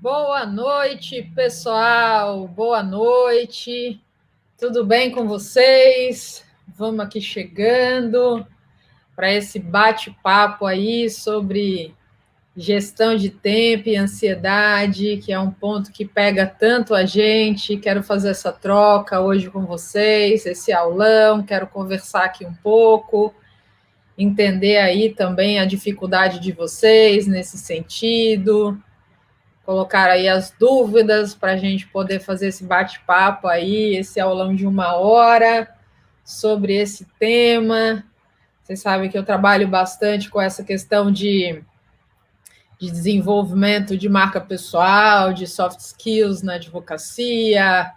Boa noite, pessoal. Boa noite. Tudo bem com vocês? Vamos aqui chegando para esse bate-papo aí sobre gestão de tempo e ansiedade, que é um ponto que pega tanto a gente. Quero fazer essa troca hoje com vocês, esse aulão, quero conversar aqui um pouco, entender aí também a dificuldade de vocês nesse sentido colocar aí as dúvidas para a gente poder fazer esse bate-papo aí, esse aulão de uma hora sobre esse tema. Vocês sabem que eu trabalho bastante com essa questão de, de desenvolvimento de marca pessoal, de soft skills na advocacia,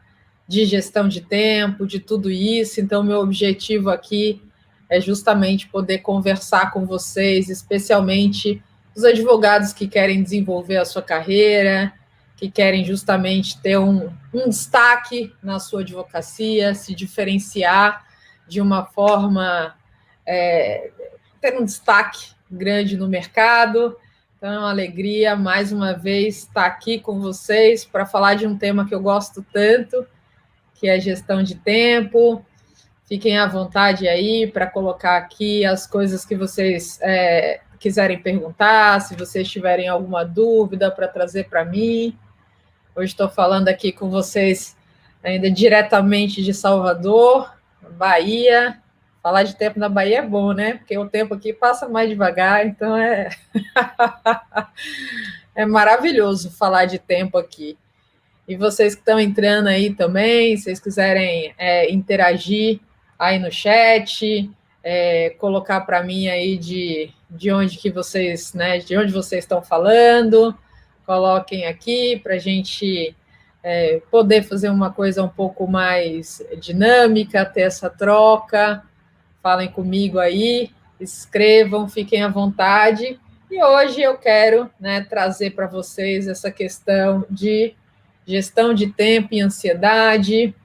de gestão de tempo, de tudo isso. Então, meu objetivo aqui é justamente poder conversar com vocês, especialmente os advogados que querem desenvolver a sua carreira, que querem justamente ter um, um destaque na sua advocacia, se diferenciar de uma forma, é, ter um destaque grande no mercado. Então, é uma alegria, mais uma vez, estar aqui com vocês para falar de um tema que eu gosto tanto, que é gestão de tempo. Fiquem à vontade aí para colocar aqui as coisas que vocês é, quiserem perguntar, se vocês tiverem alguma dúvida para trazer para mim. Hoje estou falando aqui com vocês ainda diretamente de Salvador, Bahia. Falar de tempo na Bahia é bom, né? Porque o tempo aqui passa mais devagar, então é é maravilhoso falar de tempo aqui. E vocês que estão entrando aí também, se vocês quiserem é, interagir aí no chat, é, colocar para mim aí de, de onde que vocês, né, de onde vocês estão falando, coloquem aqui para a gente é, poder fazer uma coisa um pouco mais dinâmica, ter essa troca. Falem comigo aí, escrevam, fiquem à vontade. E hoje eu quero né, trazer para vocês essa questão de gestão de tempo e ansiedade.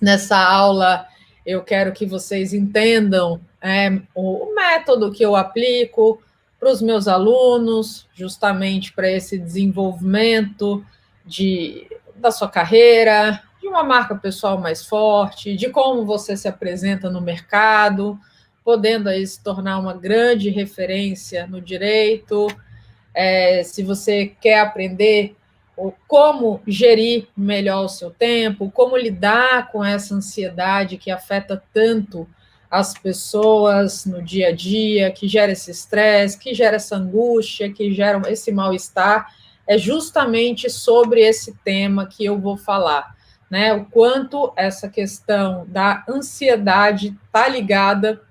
Nessa aula eu quero que vocês entendam é, o método que eu aplico para os meus alunos, justamente para esse desenvolvimento de, da sua carreira, de uma marca pessoal mais forte, de como você se apresenta no mercado, podendo aí se tornar uma grande referência no direito. É, se você quer aprender como gerir melhor o seu tempo, como lidar com essa ansiedade que afeta tanto as pessoas no dia a dia, que gera esse estresse, que gera essa angústia, que gera esse mal-estar, é justamente sobre esse tema que eu vou falar, né? O quanto essa questão da ansiedade está ligada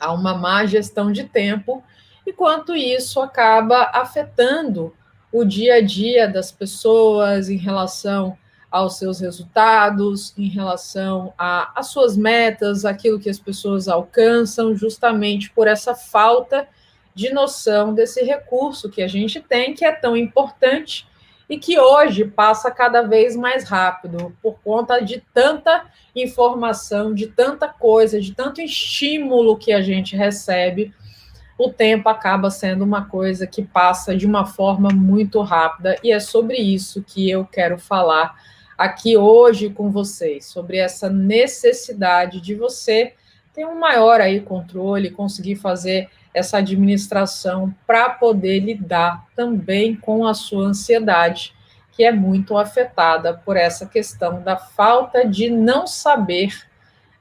a uma má gestão de tempo e quanto isso acaba afetando o dia a dia das pessoas em relação aos seus resultados, em relação às suas metas, aquilo que as pessoas alcançam, justamente por essa falta de noção desse recurso que a gente tem, que é tão importante e que hoje passa cada vez mais rápido, por conta de tanta informação, de tanta coisa, de tanto estímulo que a gente recebe o tempo acaba sendo uma coisa que passa de uma forma muito rápida, e é sobre isso que eu quero falar aqui hoje com vocês, sobre essa necessidade de você ter um maior aí controle, conseguir fazer essa administração para poder lidar também com a sua ansiedade, que é muito afetada por essa questão da falta de não saber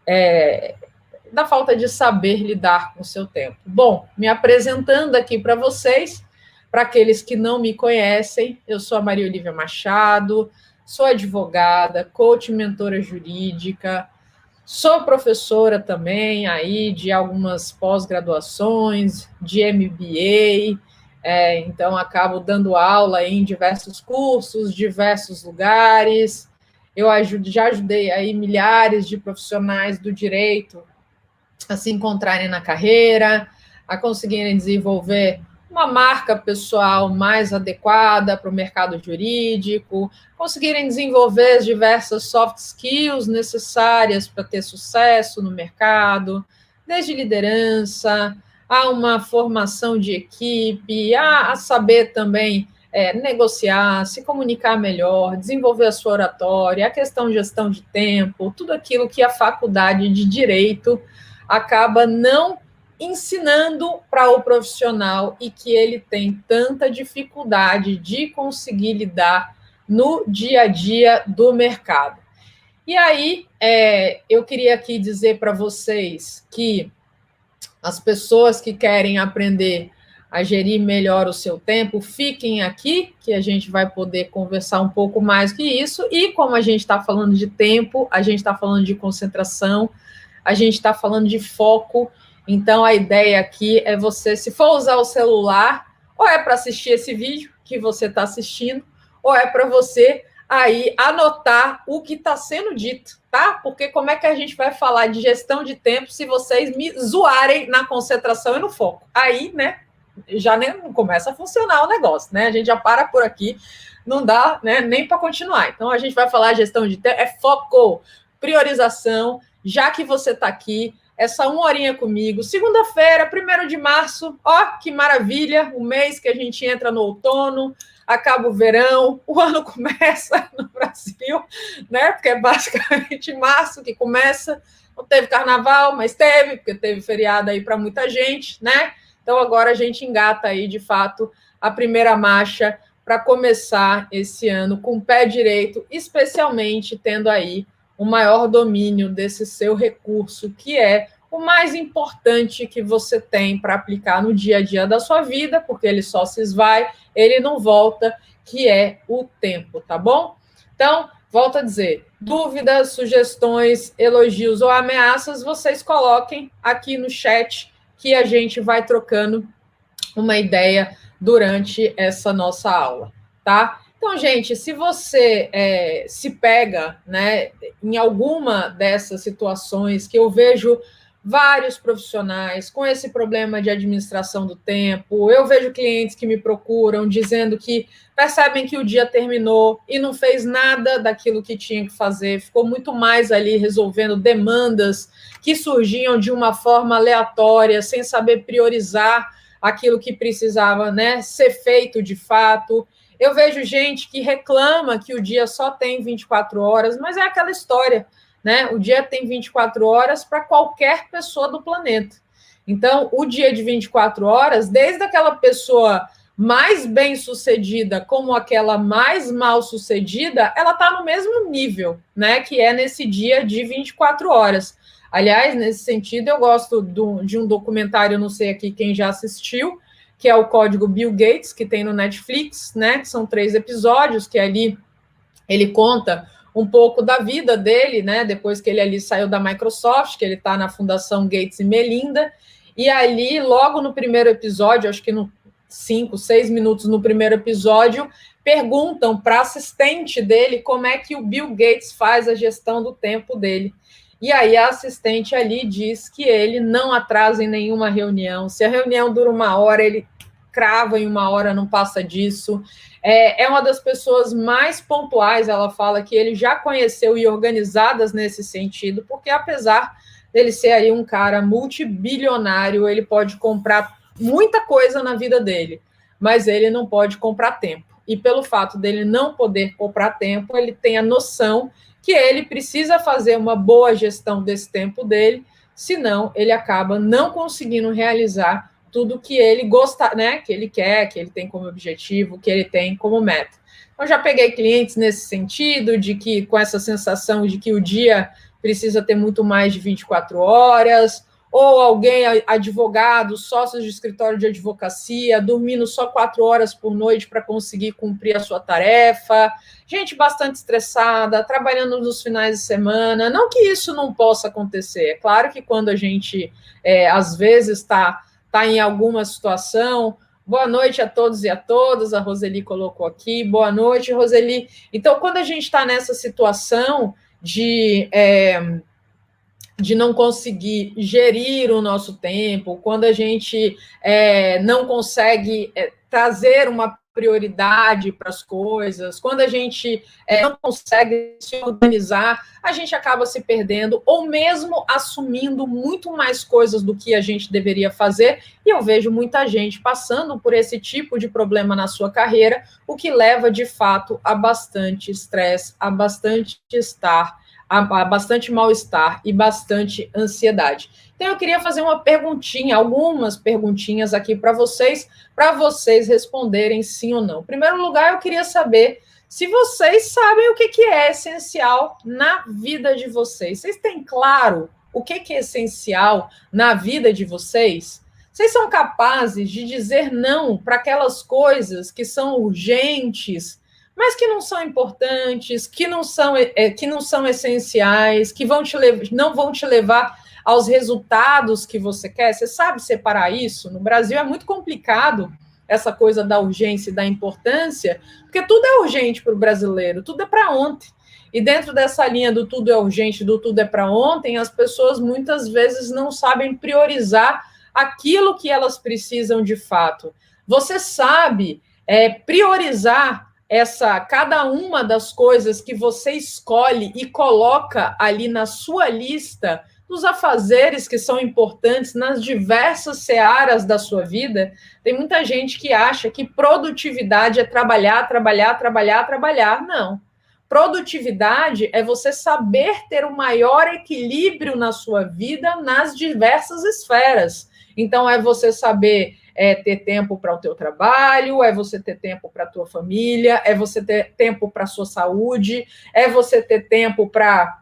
é, da falta de saber lidar com o seu tempo. Bom, me apresentando aqui para vocês, para aqueles que não me conhecem, eu sou a Maria Olivia Machado, sou advogada, coach mentora jurídica, sou professora também aí de algumas pós-graduações, de MBA, é, então acabo dando aula em diversos cursos, diversos lugares. Eu ajudo, já ajudei aí milhares de profissionais do direito a se encontrarem na carreira, a conseguirem desenvolver uma marca pessoal mais adequada para o mercado jurídico, conseguirem desenvolver as diversas soft skills necessárias para ter sucesso no mercado, desde liderança, a uma formação de equipe, a, a saber também é, negociar, se comunicar melhor, desenvolver a sua oratória, a questão de gestão de tempo, tudo aquilo que a faculdade de direito acaba não ensinando para o profissional e que ele tem tanta dificuldade de conseguir lidar no dia a dia do mercado. E aí, é, eu queria aqui dizer para vocês que as pessoas que querem aprender a gerir melhor o seu tempo, fiquem aqui, que a gente vai poder conversar um pouco mais que isso. E como a gente está falando de tempo, a gente está falando de concentração, a gente está falando de foco. Então, a ideia aqui é você, se for usar o celular, ou é para assistir esse vídeo que você está assistindo, ou é para você aí anotar o que está sendo dito, tá? Porque como é que a gente vai falar de gestão de tempo se vocês me zoarem na concentração e no foco? Aí, né, já nem começa a funcionar o negócio, né? A gente já para por aqui, não dá né, nem para continuar. Então a gente vai falar gestão de tempo, é foco, priorização, já que você está aqui, essa uma horinha comigo. Segunda-feira, primeiro de março, ó, que maravilha, o mês que a gente entra no outono, acaba o verão, o ano começa no Brasil, né? Porque é basicamente março que começa. Não teve carnaval, mas teve, porque teve feriado aí para muita gente, né? Então agora a gente engata aí de fato a primeira marcha para começar esse ano com o pé direito, especialmente tendo aí o maior domínio desse seu recurso, que é o mais importante que você tem para aplicar no dia a dia da sua vida, porque ele só se esvai, ele não volta, que é o tempo, tá bom? Então, volto a dizer, dúvidas, sugestões, elogios ou ameaças, vocês coloquem aqui no chat que a gente vai trocando uma ideia durante essa nossa aula, tá? Então, gente, se você é, se pega né, em alguma dessas situações que eu vejo vários profissionais com esse problema de administração do tempo. Eu vejo clientes que me procuram dizendo que percebem que o dia terminou e não fez nada daquilo que tinha que fazer, ficou muito mais ali resolvendo demandas que surgiam de uma forma aleatória, sem saber priorizar aquilo que precisava né, ser feito de fato. Eu vejo gente que reclama que o dia só tem 24 horas, mas é aquela história né? O dia tem 24 horas para qualquer pessoa do planeta. Então, o dia de 24 horas, desde aquela pessoa mais bem sucedida como aquela mais mal sucedida, ela está no mesmo nível, né? Que é nesse dia de 24 horas. Aliás, nesse sentido, eu gosto do, de um documentário, não sei aqui quem já assistiu, que é o Código Bill Gates, que tem no Netflix, né? São três episódios, que ali ele conta um pouco da vida dele, né? Depois que ele ali saiu da Microsoft, que ele está na Fundação Gates e Melinda. E ali, logo no primeiro episódio, acho que no cinco, seis minutos no primeiro episódio, perguntam para assistente dele como é que o Bill Gates faz a gestão do tempo dele. E aí a assistente ali diz que ele não atrasa em nenhuma reunião. Se a reunião dura uma hora, ele crava em uma hora, não passa disso. É, é uma das pessoas mais pontuais, ela fala que ele já conheceu e organizadas nesse sentido, porque apesar dele ser aí um cara multibilionário, ele pode comprar muita coisa na vida dele, mas ele não pode comprar tempo. E pelo fato dele não poder comprar tempo, ele tem a noção que ele precisa fazer uma boa gestão desse tempo dele, senão ele acaba não conseguindo realizar tudo que ele gosta, né? Que ele quer, que ele tem como objetivo, que ele tem como meta. Eu já peguei clientes nesse sentido, de que com essa sensação de que o dia precisa ter muito mais de 24 horas, ou alguém, advogado, sócios de escritório de advocacia, dormindo só quatro horas por noite para conseguir cumprir a sua tarefa, gente bastante estressada, trabalhando nos finais de semana. Não que isso não possa acontecer, é claro que quando a gente, é, às vezes, está está em alguma situação. Boa noite a todos e a todas. A Roseli colocou aqui. Boa noite, Roseli. Então, quando a gente está nessa situação de, é, de não conseguir gerir o nosso tempo, quando a gente é, não consegue é, trazer uma prioridade para as coisas, quando a gente é, não consegue se organizar, a gente acaba se perdendo ou mesmo assumindo muito mais coisas do que a gente deveria fazer. E eu vejo muita gente passando por esse tipo de problema na sua carreira, o que leva de fato a bastante estresse, a bastante estar, bastante mal-estar e bastante ansiedade. Então, eu queria fazer uma perguntinha, algumas perguntinhas aqui para vocês, para vocês responderem sim ou não. Em primeiro lugar, eu queria saber se vocês sabem o que, que é essencial na vida de vocês. Vocês têm claro o que, que é essencial na vida de vocês? Vocês são capazes de dizer não para aquelas coisas que são urgentes, mas que não são importantes, que não são, é, que não são essenciais, que vão te não vão te levar aos resultados que você quer? Você sabe separar isso? No Brasil é muito complicado essa coisa da urgência e da importância, porque tudo é urgente para o brasileiro, tudo é para ontem. E dentro dessa linha do tudo é urgente, do tudo é para ontem, as pessoas muitas vezes não sabem priorizar aquilo que elas precisam de fato. Você sabe é, priorizar essa cada uma das coisas que você escolhe e coloca ali na sua lista dos afazeres que são importantes nas diversas searas da sua vida, tem muita gente que acha que produtividade é trabalhar, trabalhar, trabalhar, trabalhar. Não. Produtividade é você saber ter o maior equilíbrio na sua vida nas diversas esferas. Então, é você saber é, ter tempo para o teu trabalho, é você ter tempo para a tua família, é você ter tempo para a sua saúde, é você ter tempo para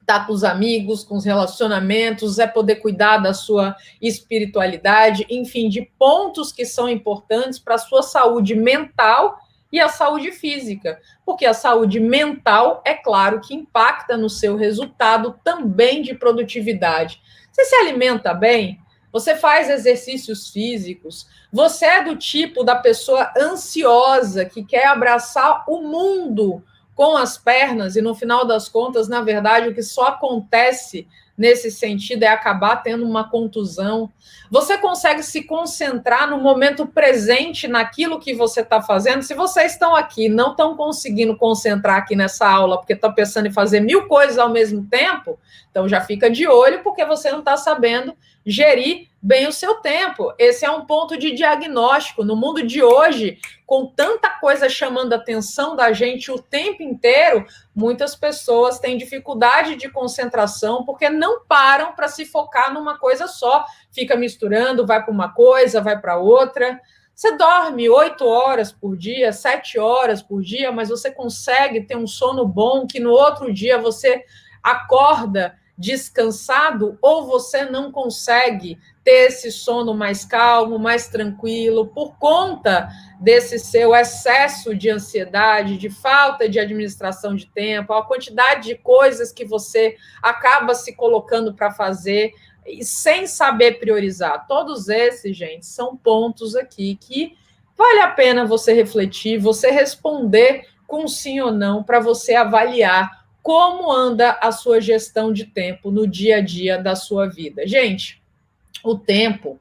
estar com os amigos, com os relacionamentos, é poder cuidar da sua espiritualidade, enfim, de pontos que são importantes para a sua saúde mental e a saúde física, porque a saúde mental, é claro, que impacta no seu resultado também de produtividade. Você se alimenta bem? Você faz exercícios físicos? Você é do tipo da pessoa ansiosa que quer abraçar o mundo com as pernas, e no final das contas, na verdade, o que só acontece nesse sentido é acabar tendo uma contusão. Você consegue se concentrar no momento presente naquilo que você está fazendo. Se vocês estão aqui, não estão conseguindo concentrar aqui nessa aula, porque estão pensando em fazer mil coisas ao mesmo tempo, então já fica de olho, porque você não está sabendo gerir bem o seu tempo. Esse é um ponto de diagnóstico. No mundo de hoje, com tanta coisa chamando a atenção da gente o tempo inteiro, muitas pessoas têm dificuldade de concentração porque não param para se focar numa coisa só. Fica misturando, vai para uma coisa, vai para outra. Você dorme oito horas por dia, sete horas por dia, mas você consegue ter um sono bom que no outro dia você acorda descansado ou você não consegue ter esse sono mais calmo, mais tranquilo, por conta desse seu excesso de ansiedade, de falta de administração de tempo, a quantidade de coisas que você acaba se colocando para fazer e sem saber priorizar. Todos esses, gente, são pontos aqui que vale a pena você refletir, você responder com sim ou não para você avaliar como anda a sua gestão de tempo no dia a dia da sua vida. Gente, o tempo,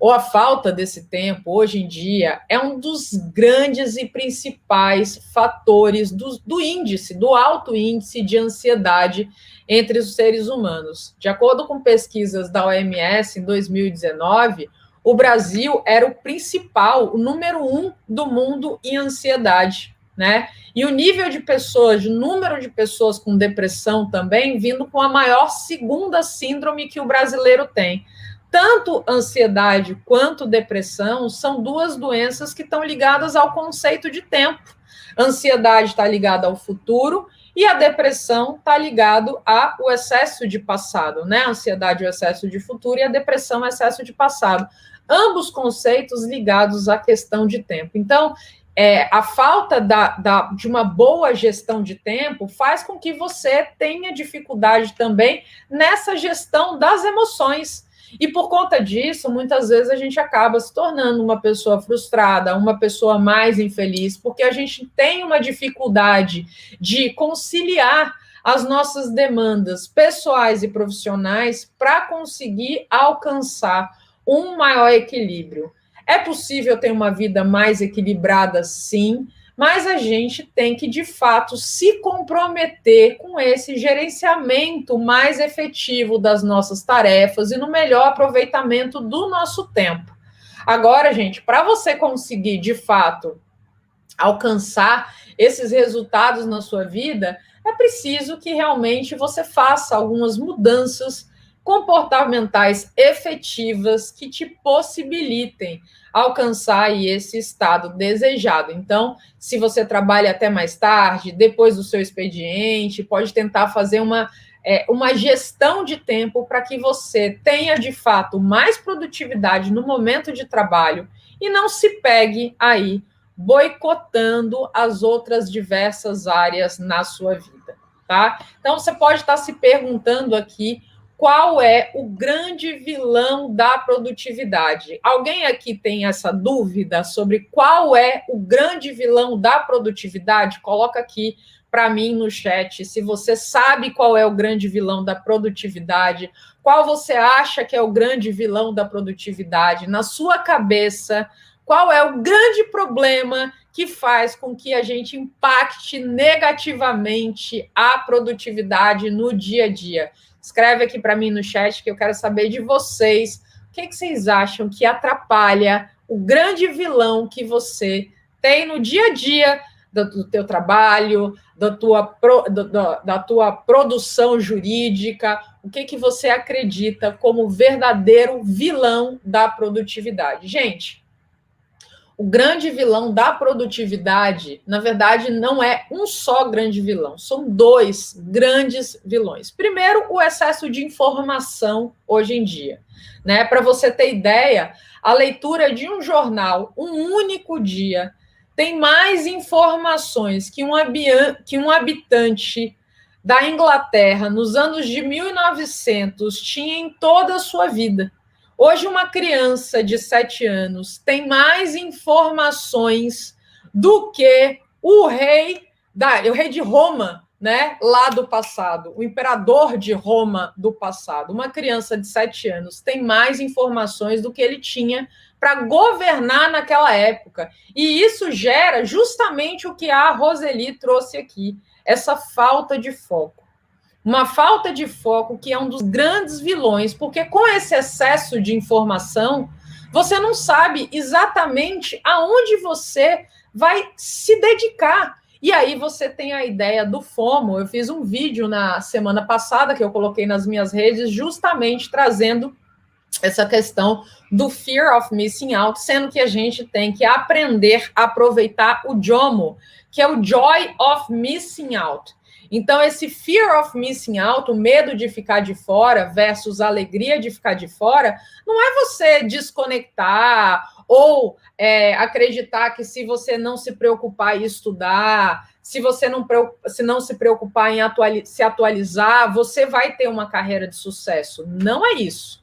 ou a falta desse tempo, hoje em dia, é um dos grandes e principais fatores do, do índice, do alto índice de ansiedade entre os seres humanos. De acordo com pesquisas da OMS, em 2019, o Brasil era o principal, o número um do mundo em ansiedade né? E o nível de pessoas, o número de pessoas com depressão também vindo com a maior segunda síndrome que o brasileiro tem. Tanto ansiedade quanto depressão são duas doenças que estão ligadas ao conceito de tempo. Ansiedade está ligada ao futuro e a depressão está ligado ao excesso de passado, né? A ansiedade é o excesso de futuro e a depressão é o excesso de passado. Ambos conceitos ligados à questão de tempo. Então, é, a falta da, da, de uma boa gestão de tempo faz com que você tenha dificuldade também nessa gestão das emoções. E por conta disso, muitas vezes a gente acaba se tornando uma pessoa frustrada, uma pessoa mais infeliz, porque a gente tem uma dificuldade de conciliar as nossas demandas pessoais e profissionais para conseguir alcançar um maior equilíbrio. É possível ter uma vida mais equilibrada, sim, mas a gente tem que, de fato, se comprometer com esse gerenciamento mais efetivo das nossas tarefas e no melhor aproveitamento do nosso tempo. Agora, gente, para você conseguir, de fato, alcançar esses resultados na sua vida, é preciso que realmente você faça algumas mudanças comportamentais efetivas que te possibilitem alcançar esse estado desejado. Então, se você trabalha até mais tarde, depois do seu expediente, pode tentar fazer uma, é, uma gestão de tempo para que você tenha de fato mais produtividade no momento de trabalho e não se pegue aí boicotando as outras diversas áreas na sua vida, tá? Então você pode estar se perguntando aqui qual é o grande vilão da produtividade? Alguém aqui tem essa dúvida sobre qual é o grande vilão da produtividade? Coloca aqui para mim no chat se você sabe qual é o grande vilão da produtividade, qual você acha que é o grande vilão da produtividade na sua cabeça, qual é o grande problema que faz com que a gente impacte negativamente a produtividade no dia a dia. Escreve aqui para mim no chat que eu quero saber de vocês. O que, que vocês acham que atrapalha o grande vilão que você tem no dia a dia do, do teu trabalho, da tua, pro, do, da tua produção jurídica? O que, que você acredita como verdadeiro vilão da produtividade? Gente, o grande vilão da produtividade, na verdade, não é um só grande vilão, são dois grandes vilões. Primeiro, o excesso de informação hoje em dia. Né? Para você ter ideia, a leitura de um jornal, um único dia, tem mais informações que um, que um habitante da Inglaterra nos anos de 1900 tinha em toda a sua vida. Hoje, uma criança de sete anos tem mais informações do que o rei da, o rei de Roma, né, lá do passado, o imperador de Roma do passado. Uma criança de sete anos tem mais informações do que ele tinha para governar naquela época. E isso gera justamente o que a Roseli trouxe aqui, essa falta de foco uma falta de foco que é um dos grandes vilões, porque com esse excesso de informação, você não sabe exatamente aonde você vai se dedicar. E aí você tem a ideia do FOMO. Eu fiz um vídeo na semana passada que eu coloquei nas minhas redes, justamente trazendo essa questão do fear of missing out, sendo que a gente tem que aprender a aproveitar o JOMO, que é o joy of missing out. Então, esse fear of missing out, o medo de ficar de fora versus a alegria de ficar de fora, não é você desconectar ou é, acreditar que se você não se preocupar em estudar, se você não se, não se preocupar em atuali se atualizar, você vai ter uma carreira de sucesso. Não é isso.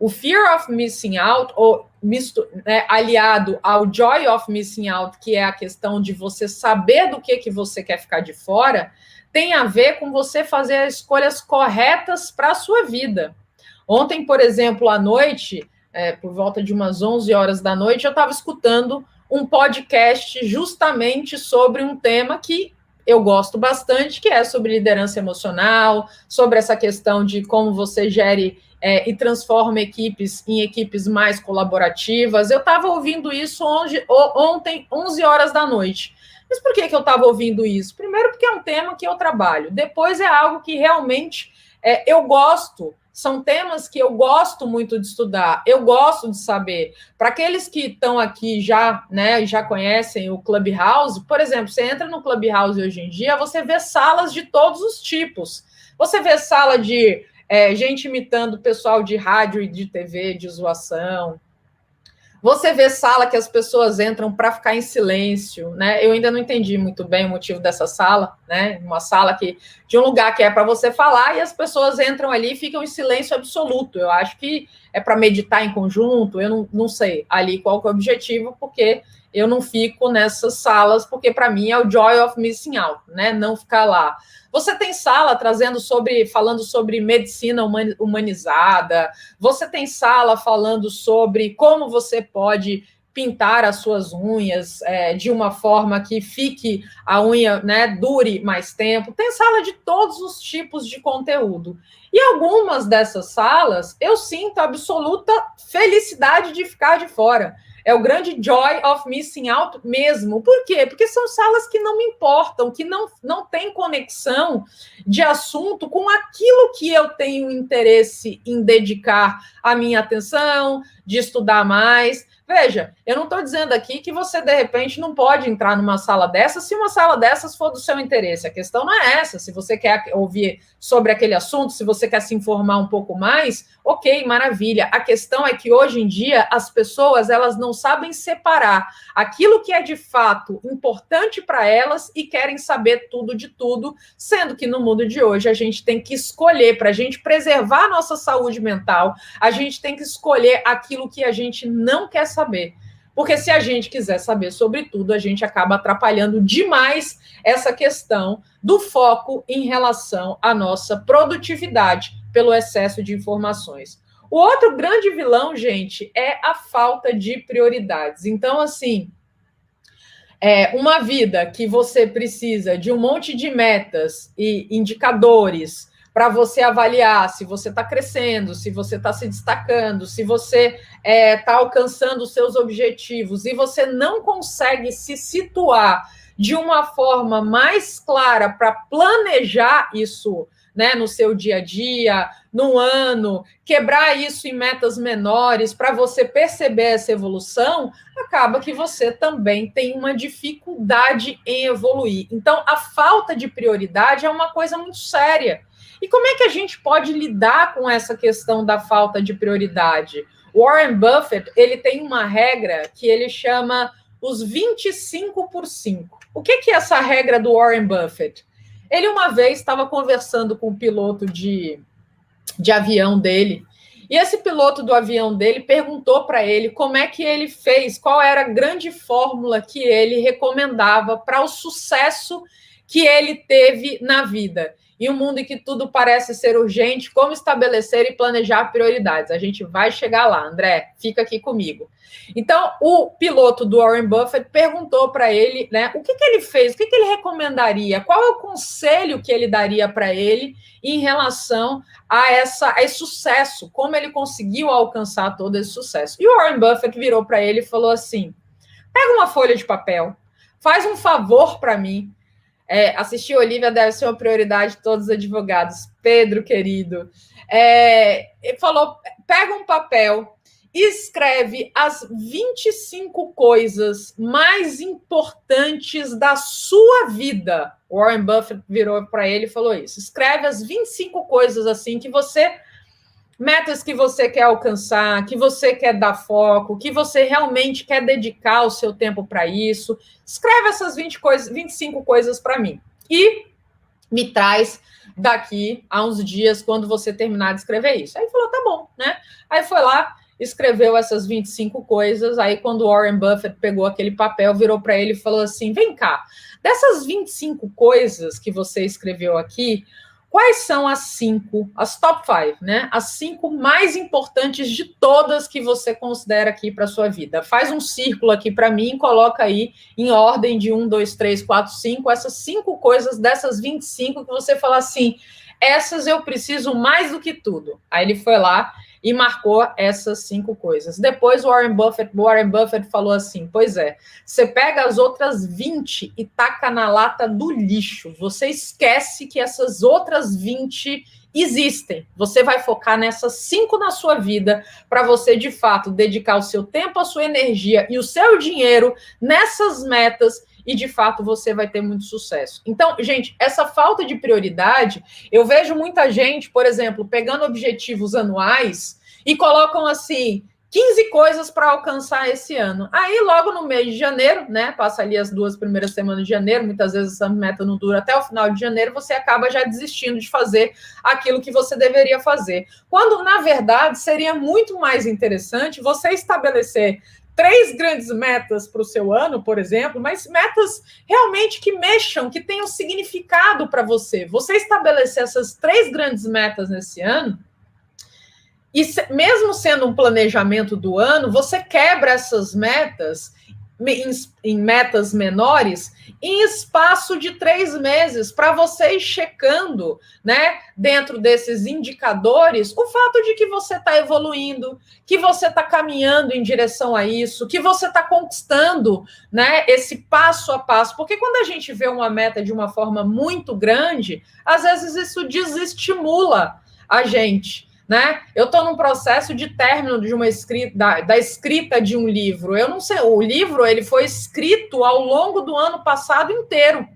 O fear of missing out, ou misto, né, aliado ao joy of missing out, que é a questão de você saber do que, que você quer ficar de fora, tem a ver com você fazer as escolhas corretas para a sua vida. Ontem, por exemplo, à noite, é, por volta de umas 11 horas da noite, eu estava escutando um podcast justamente sobre um tema que eu gosto bastante, que é sobre liderança emocional, sobre essa questão de como você gere é, e transforma equipes em equipes mais colaborativas. Eu estava ouvindo isso onde, ontem, 11 horas da noite. Mas por que, que eu estava ouvindo isso? Primeiro, porque é um tema que eu trabalho. Depois, é algo que realmente é, eu gosto. São temas que eu gosto muito de estudar, eu gosto de saber. Para aqueles que estão aqui já, né, já conhecem o Clubhouse, por exemplo, você entra no Clubhouse hoje em dia, você vê salas de todos os tipos. Você vê sala de é, gente imitando pessoal de rádio e de TV, de zoação. Você vê sala que as pessoas entram para ficar em silêncio, né? Eu ainda não entendi muito bem o motivo dessa sala, né? Uma sala que de um lugar que é para você falar e as pessoas entram ali e ficam em silêncio absoluto. Eu acho que é para meditar em conjunto, eu não, não sei ali qual é o objetivo, porque eu não fico nessas salas, porque para mim é o joy of missing out, né? Não ficar lá. Você tem sala trazendo sobre, falando sobre medicina humanizada, você tem sala falando sobre como você pode pintar as suas unhas é, de uma forma que fique a unha, né, dure mais tempo. Tem sala de todos os tipos de conteúdo. E algumas dessas salas eu sinto absoluta felicidade de ficar de fora. É o grande joy of missing out mesmo. Por quê? Porque são salas que não me importam, que não, não têm conexão de assunto com aquilo que eu tenho interesse em dedicar a minha atenção, de estudar mais. Veja, eu não estou dizendo aqui que você, de repente, não pode entrar numa sala dessas se uma sala dessas for do seu interesse. A questão não é essa. Se você quer ouvir sobre aquele assunto, se você quer se informar um pouco mais, ok, maravilha. A questão é que hoje em dia as pessoas elas não sabem separar aquilo que é de fato importante para elas e querem saber tudo de tudo, sendo que no mundo de hoje a gente tem que escolher para a gente preservar a nossa saúde mental, a gente tem que escolher aquilo que a gente não quer saber. Porque se a gente quiser saber sobre tudo, a gente acaba atrapalhando demais essa questão do foco em relação à nossa produtividade pelo excesso de informações. O outro grande vilão, gente, é a falta de prioridades. Então, assim, é uma vida que você precisa de um monte de metas e indicadores para você avaliar se você está crescendo, se você está se destacando, se você está é, tá alcançando os seus objetivos e você não consegue se situar de uma forma mais clara para planejar isso né, no seu dia a dia, no ano, quebrar isso em metas menores para você perceber essa evolução, acaba que você também tem uma dificuldade em evoluir. Então, a falta de prioridade é uma coisa muito séria. E como é que a gente pode lidar com essa questão da falta de prioridade? Warren Buffett, ele tem uma regra que ele chama os 25 por 5. O que, que é essa regra do Warren Buffett? Ele uma vez estava conversando com o piloto de, de avião dele, e esse piloto do avião dele perguntou para ele como é que ele fez, qual era a grande fórmula que ele recomendava para o sucesso que ele teve na vida. Em um mundo em que tudo parece ser urgente, como estabelecer e planejar prioridades? A gente vai chegar lá, André, fica aqui comigo. Então, o piloto do Warren Buffett perguntou para ele, né, o que, que ele fez, o que, que ele recomendaria, qual é o conselho que ele daria para ele em relação a, essa, a esse sucesso, como ele conseguiu alcançar todo esse sucesso. E o Warren Buffett virou para ele e falou assim: pega uma folha de papel, faz um favor para mim, é, assistir Olivia deve ser uma prioridade de todos os advogados. Pedro, querido. É, ele falou: pega um papel, escreve as 25 coisas mais importantes da sua vida. Warren Buffett virou para ele e falou isso. Escreve as 25 coisas assim que você metas que você quer alcançar, que você quer dar foco, que você realmente quer dedicar o seu tempo para isso. Escreve essas 20 coisas, 25 coisas para mim. E me traz daqui a uns dias quando você terminar de escrever isso. Aí falou, tá bom, né? Aí foi lá, escreveu essas 25 coisas. Aí quando Warren Buffett pegou aquele papel, virou para ele e falou assim: "Vem cá, dessas 25 coisas que você escreveu aqui, Quais são as cinco, as top five, né? As cinco mais importantes de todas que você considera aqui para sua vida. Faz um círculo aqui para mim, coloca aí em ordem de um, dois, três, quatro, cinco, essas cinco coisas dessas 25 que você fala assim, essas eu preciso mais do que tudo. Aí ele foi lá e marcou essas cinco coisas. Depois o Warren Buffett, Warren Buffett falou assim: pois é, você pega as outras 20 e taca na lata do lixo. Você esquece que essas outras 20 existem. Você vai focar nessas cinco na sua vida para você, de fato, dedicar o seu tempo, a sua energia e o seu dinheiro nessas metas e de fato você vai ter muito sucesso. Então, gente, essa falta de prioridade, eu vejo muita gente, por exemplo, pegando objetivos anuais e colocam assim 15 coisas para alcançar esse ano. Aí, logo no mês de janeiro, né? Passa ali as duas primeiras semanas de janeiro, muitas vezes essa meta não dura até o final de janeiro, você acaba já desistindo de fazer aquilo que você deveria fazer. Quando, na verdade, seria muito mais interessante você estabelecer três grandes metas para o seu ano, por exemplo, mas metas realmente que mexam, que tenham significado para você. Você estabelecer essas três grandes metas nesse ano e se, mesmo sendo um planejamento do ano, você quebra essas metas em, em metas menores em espaço de três meses para você ir checando, né, dentro desses indicadores, o fato de que você está evoluindo, que você está caminhando em direção a isso, que você está conquistando, né, esse passo a passo. Porque quando a gente vê uma meta de uma forma muito grande, às vezes isso desestimula a gente né? Eu estou num processo de término de uma escrita da, da, escrita de um livro. Eu não sei, o livro ele foi escrito ao longo do ano passado inteiro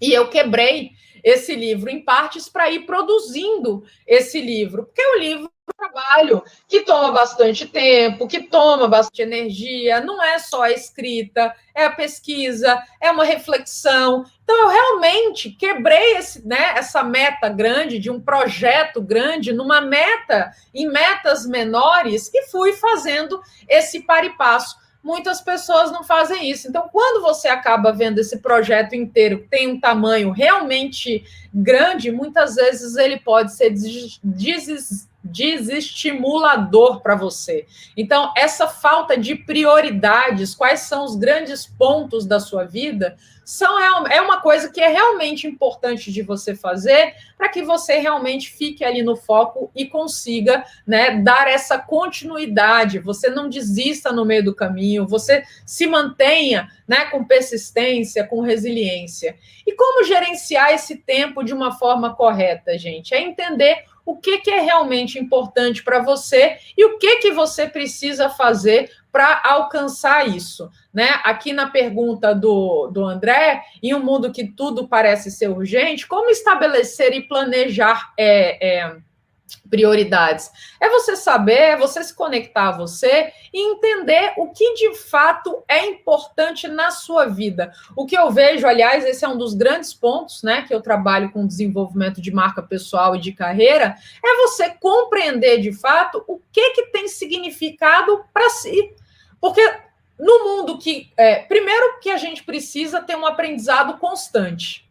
e eu quebrei esse livro em partes para ir produzindo esse livro, porque o livro trabalho que toma bastante tempo, que toma bastante energia, não é só a escrita, é a pesquisa, é uma reflexão. Então, eu realmente quebrei esse, né, essa meta grande, de um projeto grande, numa meta, em metas menores, e fui fazendo esse par e passo. Muitas pessoas não fazem isso. Então, quando você acaba vendo esse projeto inteiro que tem um tamanho realmente grande, muitas vezes ele pode ser des desestimulador para você. Então, essa falta de prioridades, quais são os grandes pontos da sua vida, são é uma coisa que é realmente importante de você fazer para que você realmente fique ali no foco e consiga né, dar essa continuidade. Você não desista no meio do caminho, você se mantenha né, com persistência, com resiliência. E como gerenciar esse tempo de uma forma correta, gente? É entender o que, que é realmente importante para você e o que, que você precisa fazer para alcançar isso. Né? Aqui na pergunta do, do André, em um mundo que tudo parece ser urgente, como estabelecer e planejar é, é prioridades. É você saber, é você se conectar a você e entender o que de fato é importante na sua vida. O que eu vejo, aliás, esse é um dos grandes pontos, né, que eu trabalho com desenvolvimento de marca pessoal e de carreira, é você compreender de fato o que que tem significado para si. Porque no mundo que, é, primeiro que a gente precisa ter um aprendizado constante.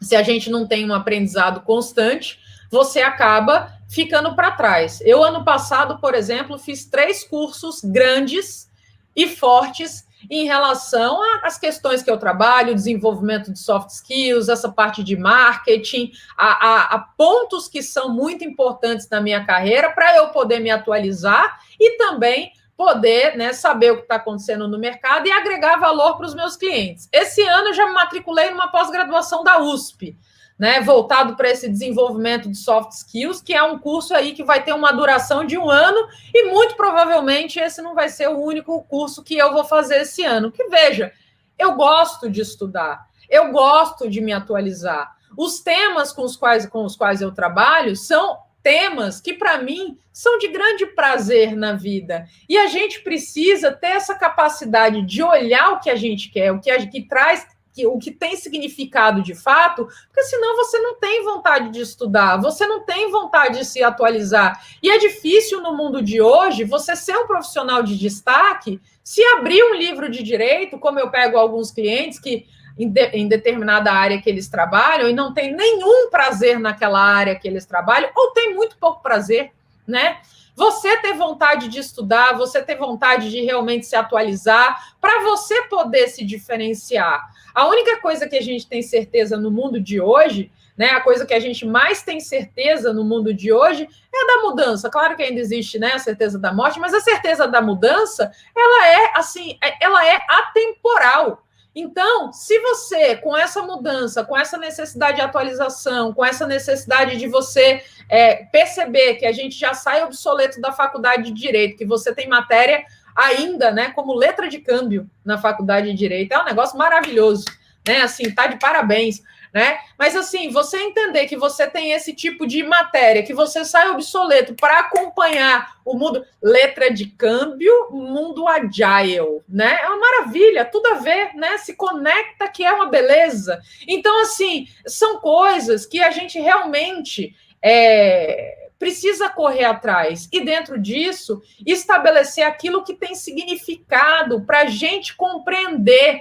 Se a gente não tem um aprendizado constante, você acaba ficando para trás. Eu, ano passado, por exemplo, fiz três cursos grandes e fortes em relação às questões que eu trabalho, desenvolvimento de soft skills, essa parte de marketing, a, a, a pontos que são muito importantes na minha carreira para eu poder me atualizar e também poder né, saber o que está acontecendo no mercado e agregar valor para os meus clientes. Esse ano eu já me matriculei numa pós-graduação da USP né, voltado para esse desenvolvimento de soft skills, que é um curso aí que vai ter uma duração de um ano, e muito provavelmente esse não vai ser o único curso que eu vou fazer esse ano. Que veja, eu gosto de estudar, eu gosto de me atualizar. Os temas com os quais, com os quais eu trabalho são temas que, para mim, são de grande prazer na vida. E a gente precisa ter essa capacidade de olhar o que a gente quer, o que, a, que traz que, o que tem significado de fato, porque senão você não tem vontade de estudar, você não tem vontade de se atualizar. E é difícil no mundo de hoje você ser um profissional de destaque, se abrir um livro de direito, como eu pego alguns clientes que em, de, em determinada área que eles trabalham e não tem nenhum prazer naquela área que eles trabalham, ou tem muito pouco prazer, né? Você ter vontade de estudar, você ter vontade de realmente se atualizar, para você poder se diferenciar. A única coisa que a gente tem certeza no mundo de hoje, né, a coisa que a gente mais tem certeza no mundo de hoje é da mudança. Claro que ainda existe, né, a certeza da morte, mas a certeza da mudança, ela é assim, é, ela é atemporal. Então, se você, com essa mudança, com essa necessidade de atualização, com essa necessidade de você é, perceber que a gente já sai obsoleto da faculdade de direito, que você tem matéria ainda, né, como letra de câmbio na faculdade de direito, é um negócio maravilhoso, né? Assim, tá de parabéns né? Mas assim, você entender que você tem esse tipo de matéria, que você sai obsoleto para acompanhar o mundo, letra de câmbio, mundo agile, né? É uma maravilha, tudo a ver, né? Se conecta que é uma beleza. Então, assim, são coisas que a gente realmente é, precisa correr atrás e, dentro disso, estabelecer aquilo que tem significado para a gente compreender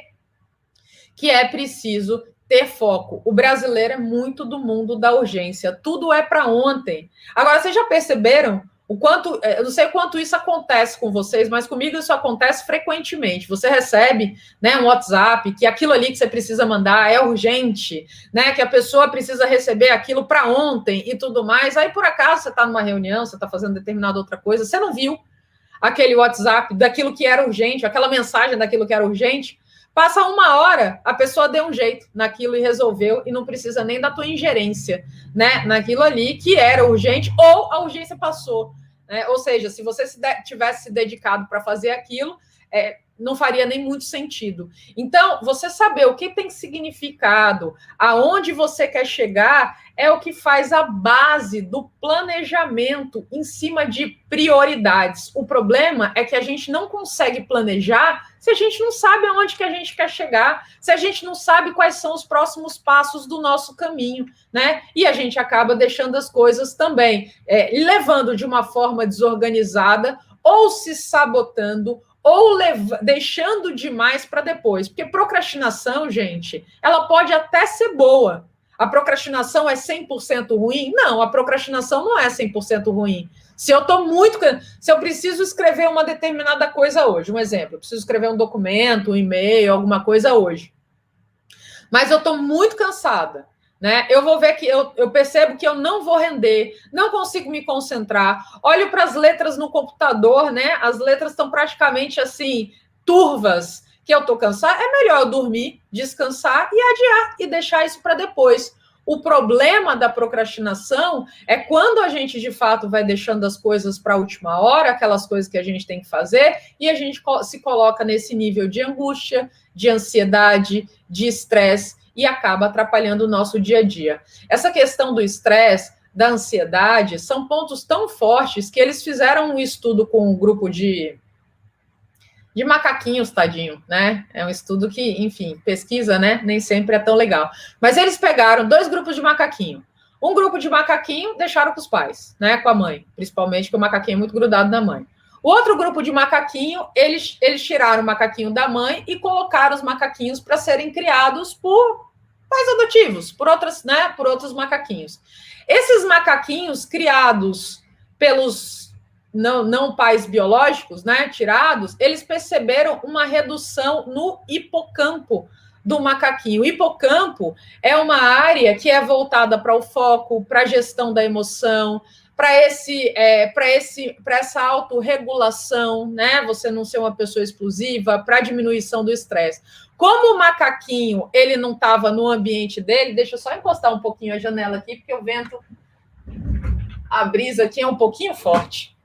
que é preciso ter foco. O brasileiro é muito do mundo da urgência. Tudo é para ontem. Agora, vocês já perceberam o quanto, é, eu não sei quanto isso acontece com vocês, mas comigo isso acontece frequentemente. Você recebe, né, um WhatsApp que aquilo ali que você precisa mandar é urgente, né, que a pessoa precisa receber aquilo para ontem e tudo mais. Aí por acaso você está numa reunião, você está fazendo determinada outra coisa, você não viu aquele WhatsApp daquilo que era urgente, aquela mensagem daquilo que era urgente. Passa uma hora, a pessoa deu um jeito naquilo e resolveu, e não precisa nem da tua ingerência, né? Naquilo ali que era urgente, ou a urgência passou. Né? Ou seja, se você se de tivesse se dedicado para fazer aquilo, é, não faria nem muito sentido. Então, você saber o que tem significado, aonde você quer chegar, é o que faz a base do planejamento em cima de prioridades. O problema é que a gente não consegue planejar se a gente não sabe aonde que a gente quer chegar, se a gente não sabe quais são os próximos passos do nosso caminho, né? E a gente acaba deixando as coisas também, é, levando de uma forma desorganizada ou se sabotando ou deixando demais para depois. Porque procrastinação, gente, ela pode até ser boa. A procrastinação é 100% ruim? Não, a procrastinação não é 100% ruim. Se eu estou muito. Se eu preciso escrever uma determinada coisa hoje, um exemplo, eu preciso escrever um documento, um e-mail, alguma coisa hoje. Mas eu estou muito cansada né? Eu vou ver que eu, eu percebo que eu não vou render, não consigo me concentrar. Olho para as letras no computador, né? As letras estão praticamente assim, turvas, que eu estou cansado. É melhor eu dormir, descansar e adiar e deixar isso para depois. O problema da procrastinação é quando a gente de fato vai deixando as coisas para a última hora, aquelas coisas que a gente tem que fazer, e a gente se coloca nesse nível de angústia, de ansiedade, de estresse e acaba atrapalhando o nosso dia a dia. Essa questão do estresse, da ansiedade, são pontos tão fortes que eles fizeram um estudo com um grupo de, de macaquinhos, tadinho, né? É um estudo que, enfim, pesquisa, né? Nem sempre é tão legal. Mas eles pegaram dois grupos de macaquinho. Um grupo de macaquinho deixaram com os pais, né? Com a mãe, principalmente, porque o macaquinho é muito grudado na mãe. O outro grupo de macaquinho, eles, eles tiraram o macaquinho da mãe e colocaram os macaquinhos para serem criados por pais adotivos, por outras, né, por outros macaquinhos. Esses macaquinhos criados pelos não, não pais biológicos, né, tirados, eles perceberam uma redução no hipocampo do macaquinho. O hipocampo é uma área que é voltada para o foco, para a gestão da emoção, para esse é, para esse para essa autorregulação, né? Você não ser uma pessoa explosiva, para diminuição do estresse. Como o macaquinho ele não estava no ambiente dele, deixa eu só encostar um pouquinho a janela aqui, porque o vento, a brisa aqui é um pouquinho forte.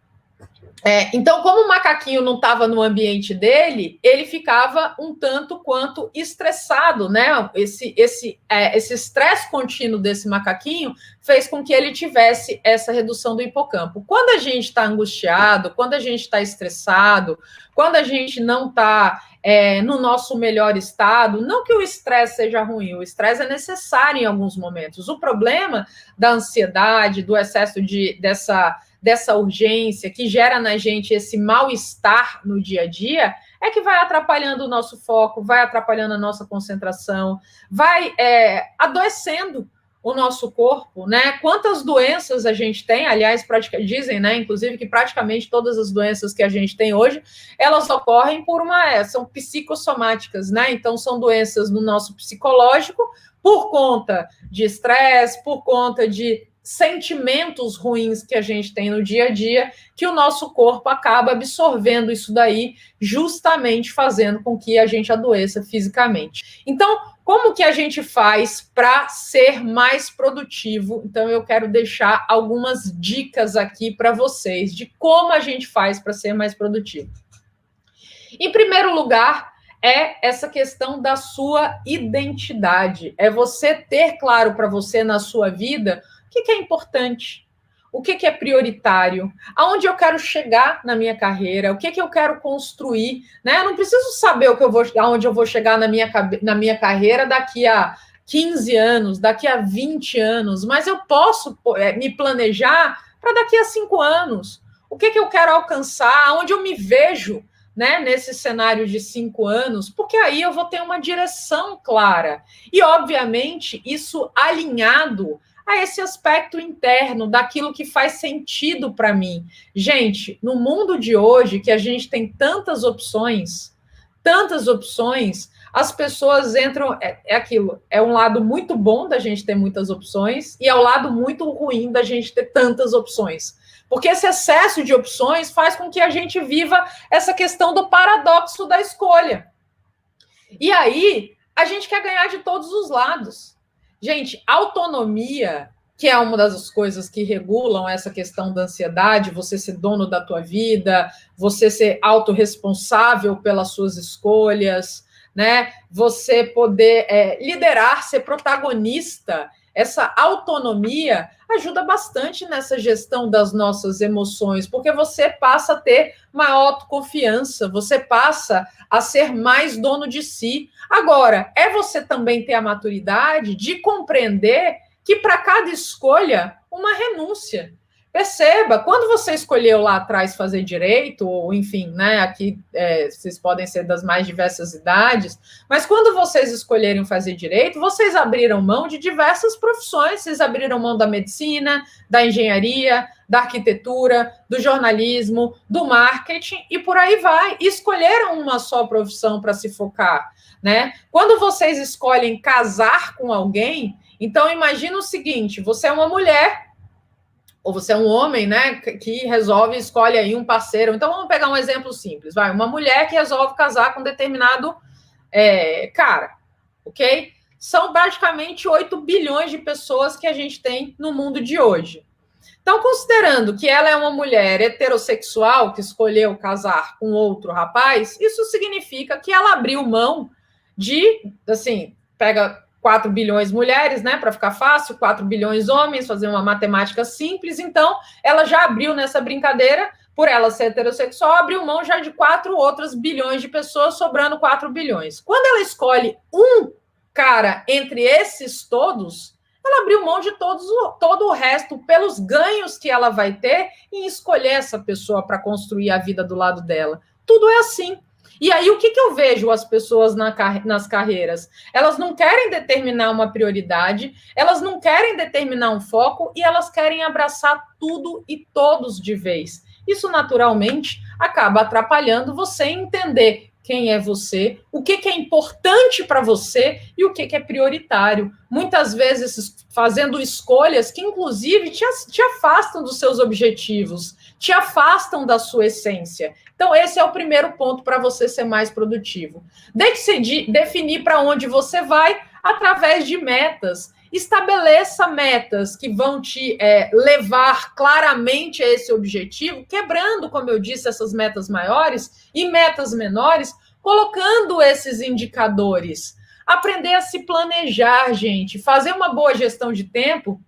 É, então, como o macaquinho não estava no ambiente dele, ele ficava um tanto quanto estressado, né? Esse esse é, esse estresse contínuo desse macaquinho fez com que ele tivesse essa redução do hipocampo. Quando a gente está angustiado, quando a gente está estressado, quando a gente não está é, no nosso melhor estado, não que o estresse seja ruim, o estresse é necessário em alguns momentos. O problema da ansiedade, do excesso de dessa dessa urgência que gera na gente esse mal-estar no dia a dia, é que vai atrapalhando o nosso foco, vai atrapalhando a nossa concentração, vai é, adoecendo o nosso corpo, né? Quantas doenças a gente tem, aliás, pratica, dizem, né, inclusive, que praticamente todas as doenças que a gente tem hoje, elas ocorrem por uma, é, são psicossomáticas, né? Então, são doenças no nosso psicológico por conta de estresse, por conta de sentimentos ruins que a gente tem no dia a dia, que o nosso corpo acaba absorvendo isso daí, justamente fazendo com que a gente adoeça fisicamente. Então, como que a gente faz para ser mais produtivo? Então, eu quero deixar algumas dicas aqui para vocês de como a gente faz para ser mais produtivo. Em primeiro lugar, é essa questão da sua identidade. É você ter claro para você na sua vida que, que é importante, o que, que é prioritário, aonde eu quero chegar na minha carreira, o que, que eu quero construir, né? Eu não preciso saber o que eu vou, aonde eu vou chegar na minha, na minha carreira daqui a 15 anos, daqui a 20 anos, mas eu posso é, me planejar para daqui a cinco anos. O que, que eu quero alcançar, aonde eu me vejo né, nesse cenário de cinco anos, porque aí eu vou ter uma direção clara. E, obviamente, isso alinhado a esse aspecto interno, daquilo que faz sentido para mim. Gente, no mundo de hoje, que a gente tem tantas opções, tantas opções, as pessoas entram. É, é, aquilo, é um lado muito bom da gente ter muitas opções, e é o lado muito ruim da gente ter tantas opções. Porque esse excesso de opções faz com que a gente viva essa questão do paradoxo da escolha. E aí, a gente quer ganhar de todos os lados. Gente, autonomia, que é uma das coisas que regulam essa questão da ansiedade, você ser dono da tua vida, você ser autorresponsável pelas suas escolhas, né? Você poder é, liderar, ser protagonista essa autonomia ajuda bastante nessa gestão das nossas emoções, porque você passa a ter maior autoconfiança, você passa a ser mais dono de si. Agora, é você também ter a maturidade de compreender que para cada escolha, uma renúncia. Perceba, quando você escolheu lá atrás fazer direito, ou enfim, né? Aqui é, vocês podem ser das mais diversas idades, mas quando vocês escolherem fazer direito, vocês abriram mão de diversas profissões, vocês abriram mão da medicina, da engenharia, da arquitetura, do jornalismo, do marketing e por aí vai. E escolheram uma só profissão para se focar, né? Quando vocês escolhem casar com alguém, então imagina o seguinte: você é uma mulher ou você é um homem, né, que resolve, escolhe aí um parceiro. Então, vamos pegar um exemplo simples. Vai, uma mulher que resolve casar com determinado é, cara, ok? São praticamente 8 bilhões de pessoas que a gente tem no mundo de hoje. Então, considerando que ela é uma mulher heterossexual que escolheu casar com outro rapaz, isso significa que ela abriu mão de, assim, pega 4 bilhões mulheres, né, para ficar fácil, 4 bilhões homens, fazer uma matemática simples. Então, ela já abriu nessa brincadeira, por ela ser heterossexual, abriu mão já de 4 outras bilhões de pessoas, sobrando 4 bilhões. Quando ela escolhe um cara entre esses todos, ela abriu mão de todos, todo o resto, pelos ganhos que ela vai ter em escolher essa pessoa para construir a vida do lado dela. Tudo é assim. E aí, o que, que eu vejo as pessoas na, nas carreiras? Elas não querem determinar uma prioridade, elas não querem determinar um foco e elas querem abraçar tudo e todos de vez. Isso, naturalmente, acaba atrapalhando você entender quem é você, o que, que é importante para você e o que, que é prioritário. Muitas vezes fazendo escolhas que, inclusive, te, te afastam dos seus objetivos, te afastam da sua essência. Então, esse é o primeiro ponto para você ser mais produtivo. Decidir, definir para onde você vai através de metas. Estabeleça metas que vão te é, levar claramente a esse objetivo, quebrando, como eu disse, essas metas maiores e metas menores, colocando esses indicadores. Aprender a se planejar, gente. Fazer uma boa gestão de tempo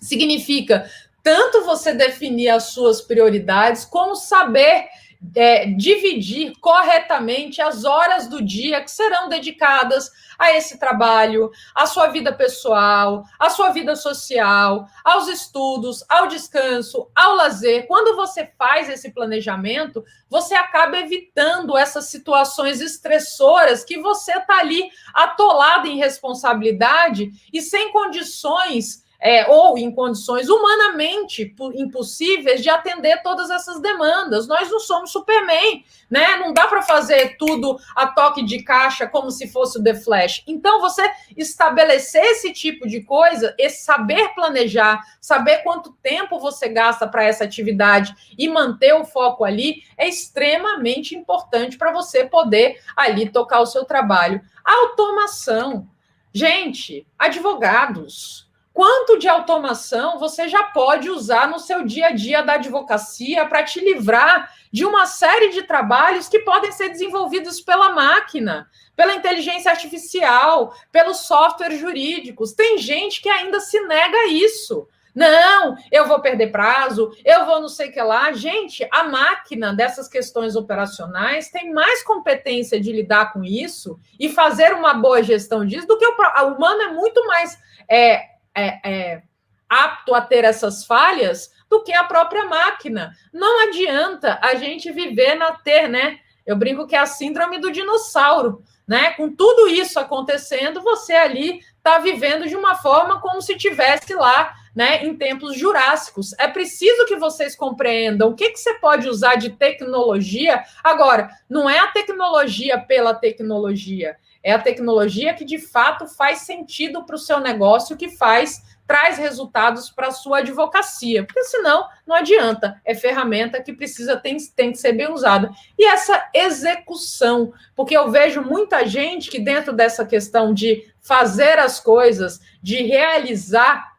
significa tanto você definir as suas prioridades, como saber é, dividir corretamente as horas do dia que serão dedicadas a esse trabalho, à sua vida pessoal, à sua vida social, aos estudos, ao descanso, ao lazer. Quando você faz esse planejamento, você acaba evitando essas situações estressoras que você está ali atolado em responsabilidade e sem condições é, ou em condições humanamente impossíveis de atender todas essas demandas. Nós não somos Superman, né? Não dá para fazer tudo a toque de caixa como se fosse o The Flash. Então, você estabelecer esse tipo de coisa, esse saber planejar, saber quanto tempo você gasta para essa atividade e manter o foco ali, é extremamente importante para você poder ali tocar o seu trabalho. Automação. Gente, advogados, Quanto de automação você já pode usar no seu dia a dia da advocacia para te livrar de uma série de trabalhos que podem ser desenvolvidos pela máquina, pela inteligência artificial, pelos softwares jurídicos? Tem gente que ainda se nega a isso. Não, eu vou perder prazo, eu vou não sei o que lá. Gente, a máquina dessas questões operacionais tem mais competência de lidar com isso e fazer uma boa gestão disso do que o, humano é muito mais é, é, é, apto a ter essas falhas do que a própria máquina. Não adianta a gente viver na ter, né? Eu brinco que é a síndrome do dinossauro. né? Com tudo isso acontecendo, você ali está vivendo de uma forma como se tivesse lá, né, em tempos jurássicos. É preciso que vocês compreendam o que, que você pode usar de tecnologia. Agora, não é a tecnologia pela tecnologia, é a tecnologia que de fato faz sentido para o seu negócio, que faz traz resultados para a sua advocacia, porque senão não adianta, é ferramenta que precisa, tem, tem que ser bem usada. E essa execução, porque eu vejo muita gente que dentro dessa questão de fazer as coisas, de realizar,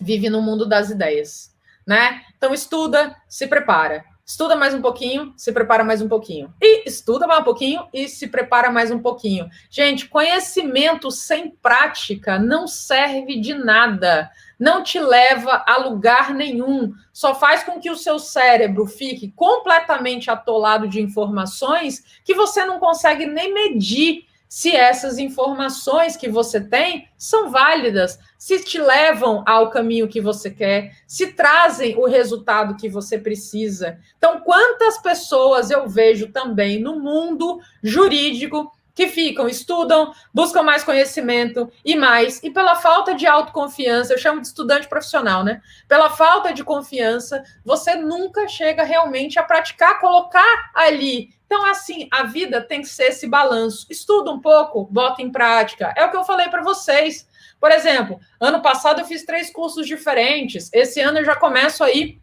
vive no mundo das ideias, né? Então estuda, se prepara estuda mais um pouquinho, se prepara mais um pouquinho. E estuda mais um pouquinho e se prepara mais um pouquinho. Gente, conhecimento sem prática não serve de nada. Não te leva a lugar nenhum. Só faz com que o seu cérebro fique completamente atolado de informações que você não consegue nem medir se essas informações que você tem são válidas, se te levam ao caminho que você quer, se trazem o resultado que você precisa. Então, quantas pessoas eu vejo também no mundo jurídico que ficam, estudam, buscam mais conhecimento e mais, e pela falta de autoconfiança, eu chamo de estudante profissional, né? Pela falta de confiança, você nunca chega realmente a praticar, colocar ali então, assim, a vida tem que ser esse balanço. Estuda um pouco, bota em prática. É o que eu falei para vocês. Por exemplo, ano passado eu fiz três cursos diferentes. Esse ano eu já começo aí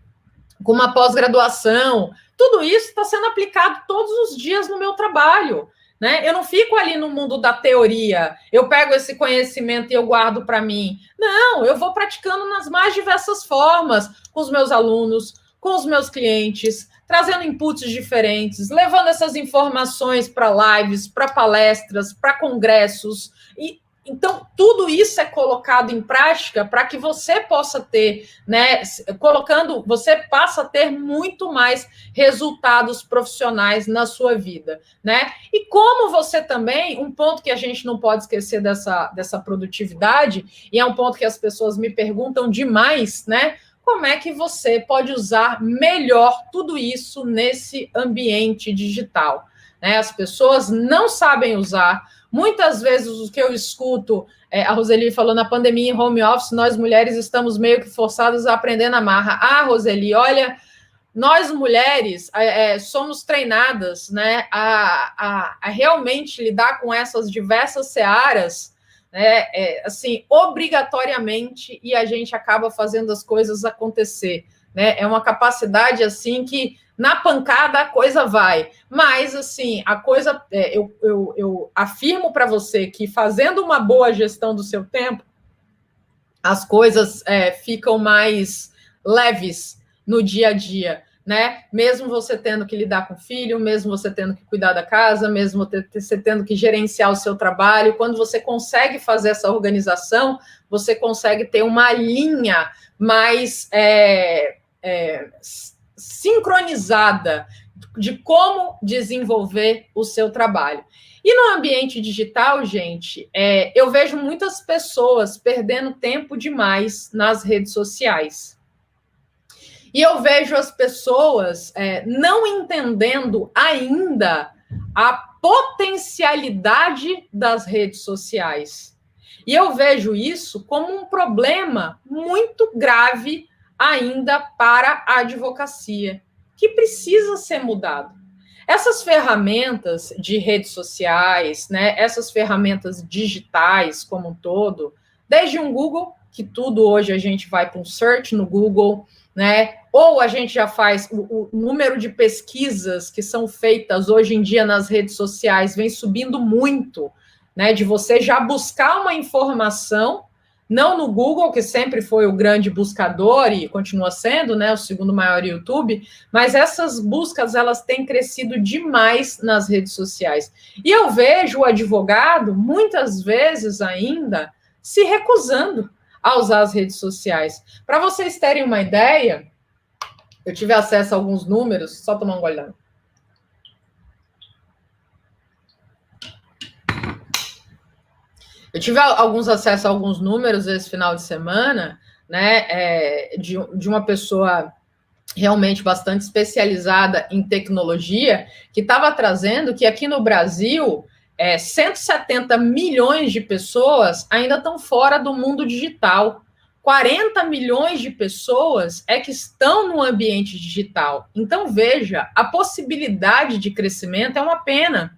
com uma pós-graduação. Tudo isso está sendo aplicado todos os dias no meu trabalho. Né? Eu não fico ali no mundo da teoria, eu pego esse conhecimento e eu guardo para mim. Não, eu vou praticando nas mais diversas formas, com os meus alunos, com os meus clientes, trazendo inputs diferentes, levando essas informações para lives, para palestras, para congressos. E então tudo isso é colocado em prática para que você possa ter, né, colocando, você passa a ter muito mais resultados profissionais na sua vida, né? E como você também, um ponto que a gente não pode esquecer dessa dessa produtividade, e é um ponto que as pessoas me perguntam demais, né? como é que você pode usar melhor tudo isso nesse ambiente digital. Né? As pessoas não sabem usar. Muitas vezes o que eu escuto, é, a Roseli falou na pandemia em home office, nós mulheres estamos meio que forçadas a aprender na marra. Ah, Roseli, olha, nós mulheres é, somos treinadas né, a, a, a realmente lidar com essas diversas searas né? É, assim, obrigatoriamente, e a gente acaba fazendo as coisas acontecer. Né? É uma capacidade assim que na pancada a coisa vai. Mas, assim, a coisa. É, eu, eu, eu afirmo para você que fazendo uma boa gestão do seu tempo, as coisas é, ficam mais leves no dia a dia né? Mesmo você tendo que lidar com o filho, mesmo você tendo que cuidar da casa, mesmo você tendo que gerenciar o seu trabalho, quando você consegue fazer essa organização, você consegue ter uma linha mais é, é, sincronizada de como desenvolver o seu trabalho. E no ambiente digital, gente, é, eu vejo muitas pessoas perdendo tempo demais nas redes sociais. E eu vejo as pessoas é, não entendendo ainda a potencialidade das redes sociais. E eu vejo isso como um problema muito grave ainda para a advocacia, que precisa ser mudado. Essas ferramentas de redes sociais, né, essas ferramentas digitais como um todo, desde um Google, que tudo hoje a gente vai para um search no Google, né? Ou a gente já faz o, o, número de pesquisas que são feitas hoje em dia nas redes sociais vem subindo muito, né? De você já buscar uma informação, não no Google, que sempre foi o grande buscador e continua sendo, né? O segundo maior YouTube, mas essas buscas elas têm crescido demais nas redes sociais. E eu vejo o advogado muitas vezes ainda se recusando a usar as redes sociais. Para vocês terem uma ideia, eu tive acesso a alguns números, só tomar um gole. Eu tive alguns acessos a alguns números esse final de semana, né, é, de, de uma pessoa realmente bastante especializada em tecnologia, que estava trazendo que aqui no Brasil é, 170 milhões de pessoas ainda estão fora do mundo digital. 40 milhões de pessoas é que estão no ambiente digital. Então, veja, a possibilidade de crescimento é uma pena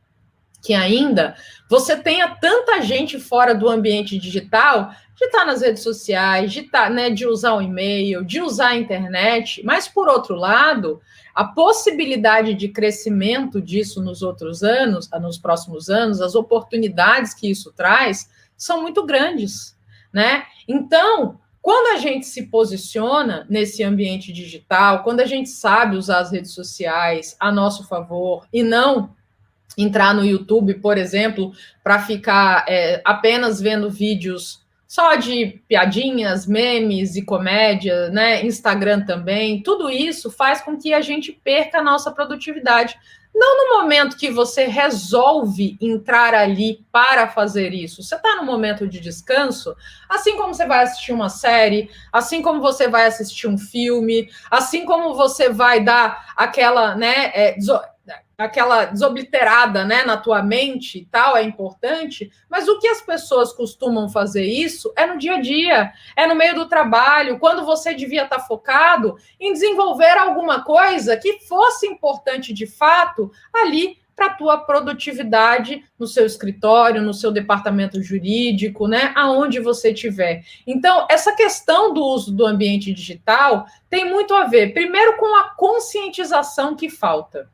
que ainda você tenha tanta gente fora do ambiente digital, de estar nas redes sociais, de, estar, né, de usar o e-mail, de usar a internet, mas, por outro lado, a possibilidade de crescimento disso nos outros anos, nos próximos anos, as oportunidades que isso traz são muito grandes, né? Então, quando a gente se posiciona nesse ambiente digital, quando a gente sabe usar as redes sociais a nosso favor e não entrar no YouTube, por exemplo, para ficar é, apenas vendo vídeos só de piadinhas, memes e comédia, né? Instagram também, tudo isso faz com que a gente perca a nossa produtividade. Não no momento que você resolve entrar ali para fazer isso. Você está no momento de descanso, assim como você vai assistir uma série, assim como você vai assistir um filme, assim como você vai dar aquela, né? É, aquela desobliterada né, na tua mente e tal, é importante, mas o que as pessoas costumam fazer isso é no dia a dia, é no meio do trabalho, quando você devia estar focado em desenvolver alguma coisa que fosse importante de fato ali para a tua produtividade no seu escritório, no seu departamento jurídico, né, aonde você estiver. Então, essa questão do uso do ambiente digital tem muito a ver, primeiro, com a conscientização que falta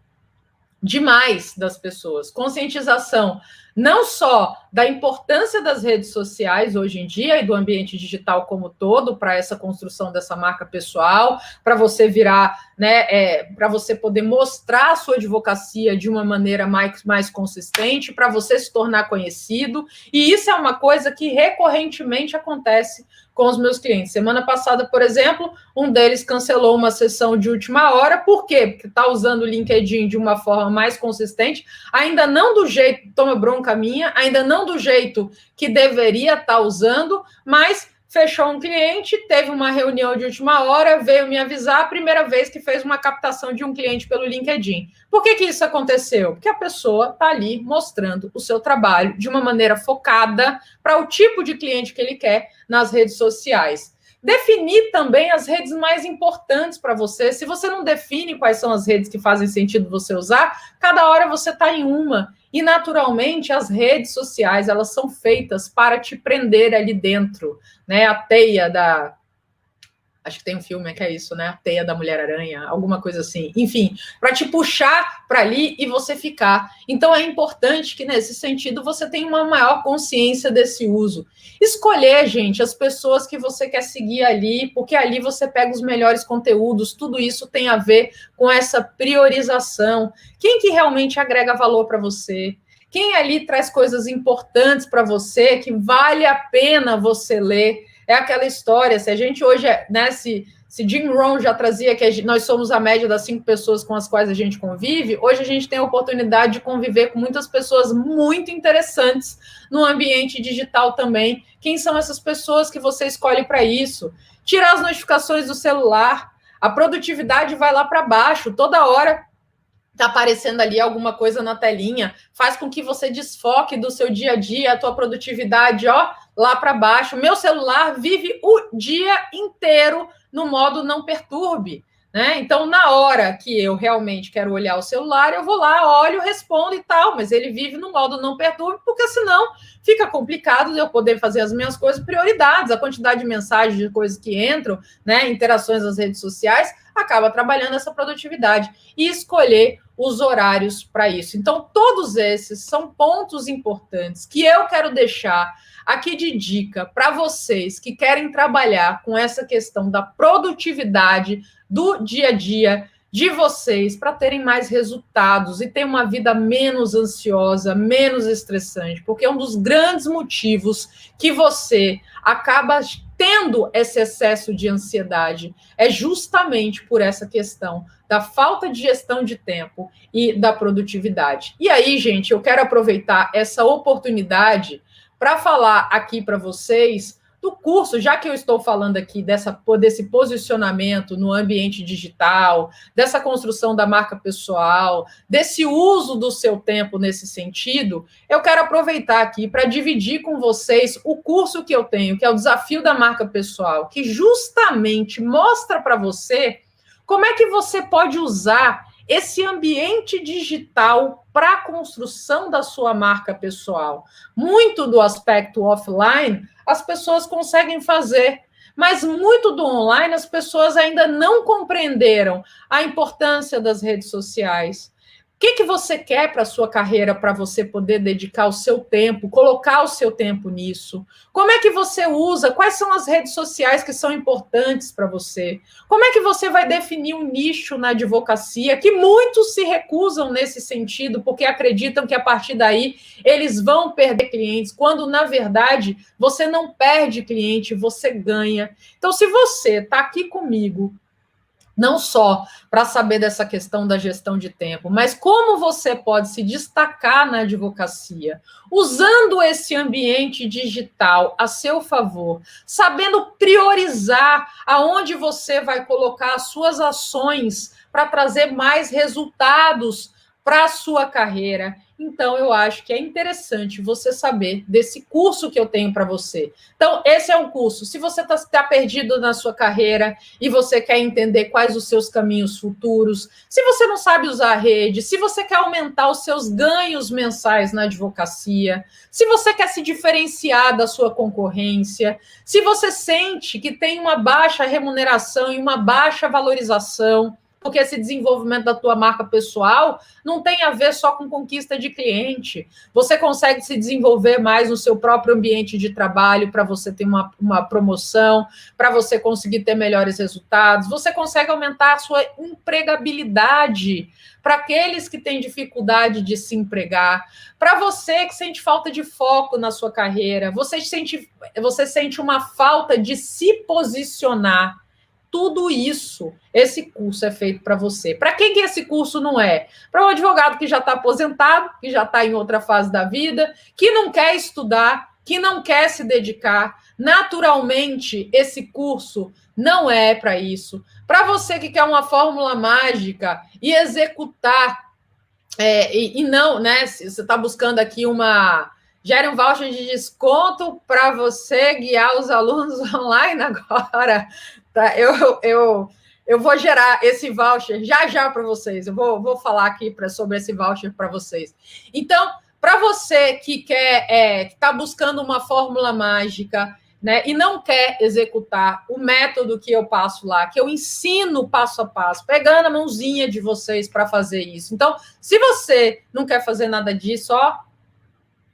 demais das pessoas. Conscientização não só da importância das redes sociais hoje em dia e do ambiente digital como todo para essa construção dessa marca pessoal, para você virar, né, é, para você poder mostrar a sua advocacia de uma maneira mais, mais consistente, para você se tornar conhecido, e isso é uma coisa que recorrentemente acontece com os meus clientes. Semana passada, por exemplo, um deles cancelou uma sessão de última hora, por quê? Porque está usando o LinkedIn de uma forma mais consistente, ainda não do jeito, toma bronca minha, ainda não do jeito que deveria estar tá usando, mas fechou um cliente, teve uma reunião de última hora, veio me avisar a primeira vez que fez uma captação de um cliente pelo LinkedIn. Por que, que isso aconteceu? Porque a pessoa está ali mostrando o seu trabalho de uma maneira focada para o tipo de cliente que ele quer nas redes sociais. Definir também as redes mais importantes para você. Se você não define quais são as redes que fazem sentido você usar, cada hora você está em uma. E naturalmente as redes sociais elas são feitas para te prender ali dentro, né? A teia da Acho que tem um filme que é isso, né? A teia da Mulher-Aranha, alguma coisa assim. Enfim, para te puxar para ali e você ficar. Então é importante que nesse sentido você tenha uma maior consciência desse uso. Escolher, gente, as pessoas que você quer seguir ali, porque ali você pega os melhores conteúdos. Tudo isso tem a ver com essa priorização. Quem que realmente agrega valor para você? Quem ali traz coisas importantes para você que vale a pena você ler? É aquela história, se a gente hoje, é, né, se, se Jim Rohn já trazia que gente, nós somos a média das cinco pessoas com as quais a gente convive, hoje a gente tem a oportunidade de conviver com muitas pessoas muito interessantes no ambiente digital também. Quem são essas pessoas que você escolhe para isso? Tirar as notificações do celular, a produtividade vai lá para baixo, toda hora está aparecendo ali alguma coisa na telinha, faz com que você desfoque do seu dia a dia, a tua produtividade, ó, lá para baixo. Meu celular vive o dia inteiro no modo não perturbe. Né? Então, na hora que eu realmente quero olhar o celular, eu vou lá, olho, respondo e tal, mas ele vive no modo não perturbe, porque senão fica complicado eu poder fazer as minhas coisas prioridades, a quantidade de mensagens, de coisas que entram, né? Interações nas redes sociais, acaba trabalhando essa produtividade e escolher os horários para isso. Então, todos esses são pontos importantes que eu quero deixar aqui de dica para vocês que querem trabalhar com essa questão da produtividade do dia a dia de vocês para terem mais resultados e ter uma vida menos ansiosa, menos estressante, porque é um dos grandes motivos que você acaba tendo esse excesso de ansiedade é justamente por essa questão da falta de gestão de tempo e da produtividade. E aí, gente, eu quero aproveitar essa oportunidade para falar aqui para vocês do curso, já que eu estou falando aqui dessa, desse posicionamento no ambiente digital, dessa construção da marca pessoal, desse uso do seu tempo nesse sentido, eu quero aproveitar aqui para dividir com vocês o curso que eu tenho, que é o Desafio da Marca Pessoal, que justamente mostra para você como é que você pode usar esse ambiente digital para a construção da sua marca pessoal. Muito do aspecto offline as pessoas conseguem fazer, mas muito do online as pessoas ainda não compreenderam a importância das redes sociais que, que você quer para a sua carreira para você poder dedicar o seu tempo, colocar o seu tempo nisso? Como é que você usa? Quais são as redes sociais que são importantes para você? Como é que você vai definir um nicho na advocacia? Que muitos se recusam nesse sentido, porque acreditam que a partir daí eles vão perder clientes, quando na verdade você não perde cliente, você ganha. Então, se você está aqui comigo não só para saber dessa questão da gestão de tempo, mas como você pode se destacar na advocacia, usando esse ambiente digital a seu favor, sabendo priorizar aonde você vai colocar as suas ações para trazer mais resultados para a sua carreira então, eu acho que é interessante você saber desse curso que eu tenho para você. Então, esse é um curso. Se você está tá perdido na sua carreira e você quer entender quais os seus caminhos futuros, se você não sabe usar a rede, se você quer aumentar os seus ganhos mensais na advocacia, se você quer se diferenciar da sua concorrência, se você sente que tem uma baixa remuneração e uma baixa valorização, porque esse desenvolvimento da tua marca pessoal não tem a ver só com conquista de cliente. Você consegue se desenvolver mais no seu próprio ambiente de trabalho para você ter uma, uma promoção, para você conseguir ter melhores resultados. Você consegue aumentar a sua empregabilidade para aqueles que têm dificuldade de se empregar, para você que sente falta de foco na sua carreira, você sente, você sente uma falta de se posicionar tudo isso, esse curso é feito para você. Para quem que esse curso não é? Para um advogado que já está aposentado, que já está em outra fase da vida, que não quer estudar, que não quer se dedicar. Naturalmente, esse curso não é para isso. Para você que quer uma fórmula mágica e executar, é, e, e não, né? Você está buscando aqui uma gere um voucher de desconto para você guiar os alunos online agora. Tá? Eu, eu, eu vou gerar esse voucher já já para vocês. Eu vou, vou falar aqui pra, sobre esse voucher para vocês. Então, para você que quer, é, que está buscando uma fórmula mágica, né, e não quer executar o método que eu passo lá, que eu ensino passo a passo, pegando a mãozinha de vocês para fazer isso. Então, se você não quer fazer nada disso, ó,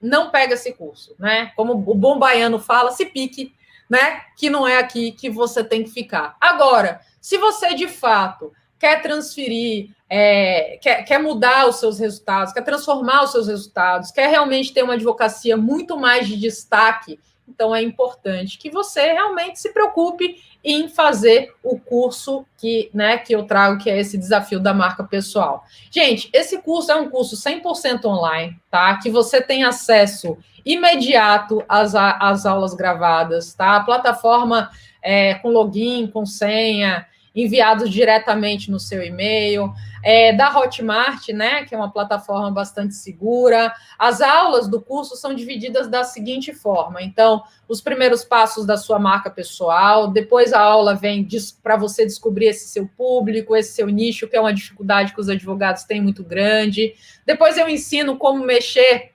não pega esse curso, né? Como o bom baiano fala, se pique né? Que não é aqui que você tem que ficar. Agora, se você de fato quer transferir, é, quer, quer mudar os seus resultados, quer transformar os seus resultados, quer realmente ter uma advocacia muito mais de destaque, então é importante que você realmente se preocupe em fazer o curso que, né, que eu trago, que é esse desafio da marca pessoal. Gente, esse curso é um curso 100% online, tá? Que você tem acesso imediato às, às aulas gravadas, tá? A plataforma é, com login, com senha, enviados diretamente no seu e-mail, é, da Hotmart, né, que é uma plataforma bastante segura. As aulas do curso são divididas da seguinte forma: então, os primeiros passos da sua marca pessoal, depois a aula vem para você descobrir esse seu público, esse seu nicho, que é uma dificuldade que os advogados têm muito grande. Depois eu ensino como mexer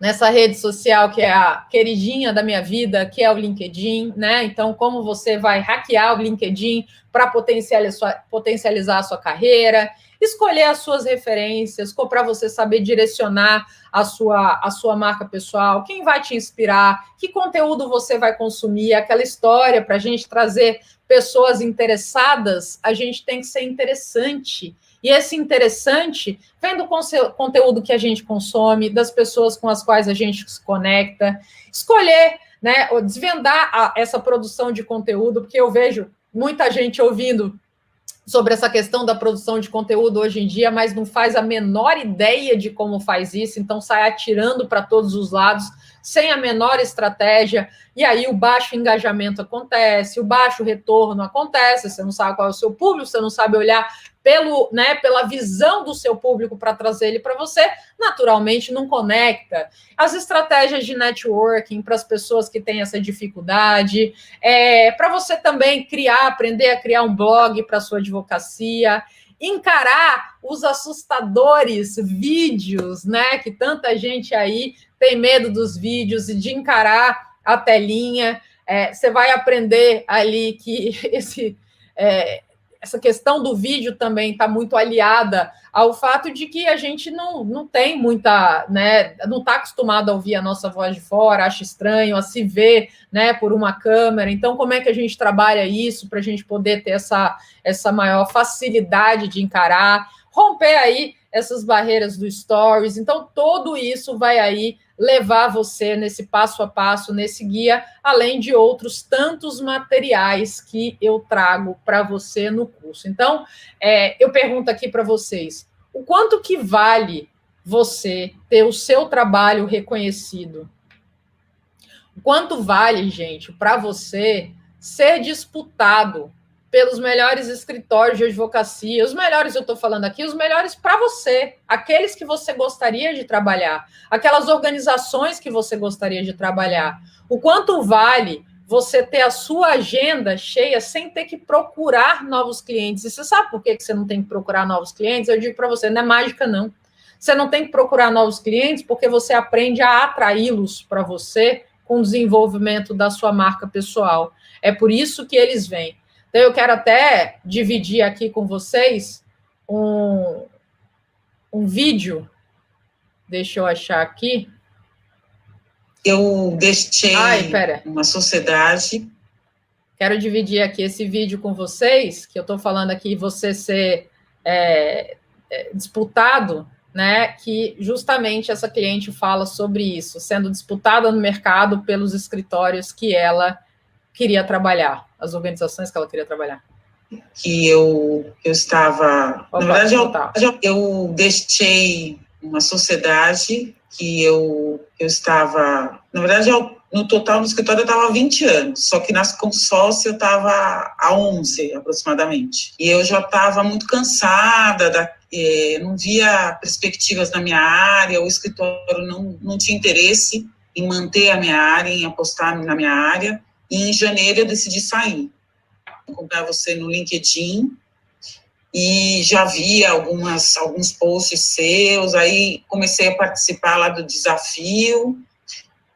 nessa rede social que é a queridinha da minha vida, que é o LinkedIn, né? Então, como você vai hackear o LinkedIn para potencializar, a sua carreira, escolher as suas referências, para você saber direcionar a sua, a sua marca pessoal, quem vai te inspirar, que conteúdo você vai consumir, aquela história para a gente trazer pessoas interessadas, a gente tem que ser interessante. E esse interessante vem do conteúdo que a gente consome, das pessoas com as quais a gente se conecta, escolher, né, desvendar a, essa produção de conteúdo, porque eu vejo muita gente ouvindo sobre essa questão da produção de conteúdo hoje em dia, mas não faz a menor ideia de como faz isso, então sai atirando para todos os lados, sem a menor estratégia, e aí o baixo engajamento acontece, o baixo retorno acontece, você não sabe qual é o seu público, você não sabe olhar pelo, né, pela visão do seu público para trazer ele para você, naturalmente não conecta. As estratégias de networking para as pessoas que têm essa dificuldade, é, para você também criar, aprender a criar um blog para sua advocacia, encarar os assustadores vídeos, né, que tanta gente aí tem medo dos vídeos e de encarar a telinha. É, você vai aprender ali que esse é, essa questão do vídeo também está muito aliada ao fato de que a gente não, não tem muita, né, não está acostumado a ouvir a nossa voz de fora, acha estranho, a se ver, né, por uma câmera. Então, como é que a gente trabalha isso para a gente poder ter essa, essa maior facilidade de encarar, romper aí essas barreiras do stories? Então, tudo isso vai aí levar você nesse passo a passo, nesse guia, além de outros tantos materiais que eu trago para você no curso. Então, é, eu pergunto aqui para vocês: o quanto que vale você ter o seu trabalho reconhecido? O quanto vale, gente, para você ser disputado pelos melhores escritórios de advocacia, os melhores eu estou falando aqui, os melhores para você, aqueles que você gostaria de trabalhar, aquelas organizações que você gostaria de trabalhar. O quanto vale você ter a sua agenda cheia sem ter que procurar novos clientes? E você sabe por que você não tem que procurar novos clientes? Eu digo para você, não é mágica, não. Você não tem que procurar novos clientes porque você aprende a atraí-los para você com o desenvolvimento da sua marca pessoal. É por isso que eles vêm. Então, eu quero até dividir aqui com vocês um, um vídeo. Deixa eu achar aqui. Eu deixei Ai, uma sociedade. Quero dividir aqui esse vídeo com vocês, que eu estou falando aqui, você ser é, é, disputado, né? Que justamente essa cliente fala sobre isso, sendo disputada no mercado pelos escritórios que ela queria trabalhar, as organizações que ela queria trabalhar? Que eu, eu estava. Opa, na verdade, eu, eu deixei uma sociedade que eu, eu estava. Na verdade, eu, no total no escritório eu estava há 20 anos, só que nas consórcio eu estava há 11 aproximadamente. E eu já estava muito cansada, da, eh, não via perspectivas na minha área, o escritório não, não tinha interesse em manter a minha área, em apostar na minha área. E em janeiro eu decidi sair. Acompanhar você no LinkedIn e já vi algumas, alguns posts seus, aí comecei a participar lá do desafio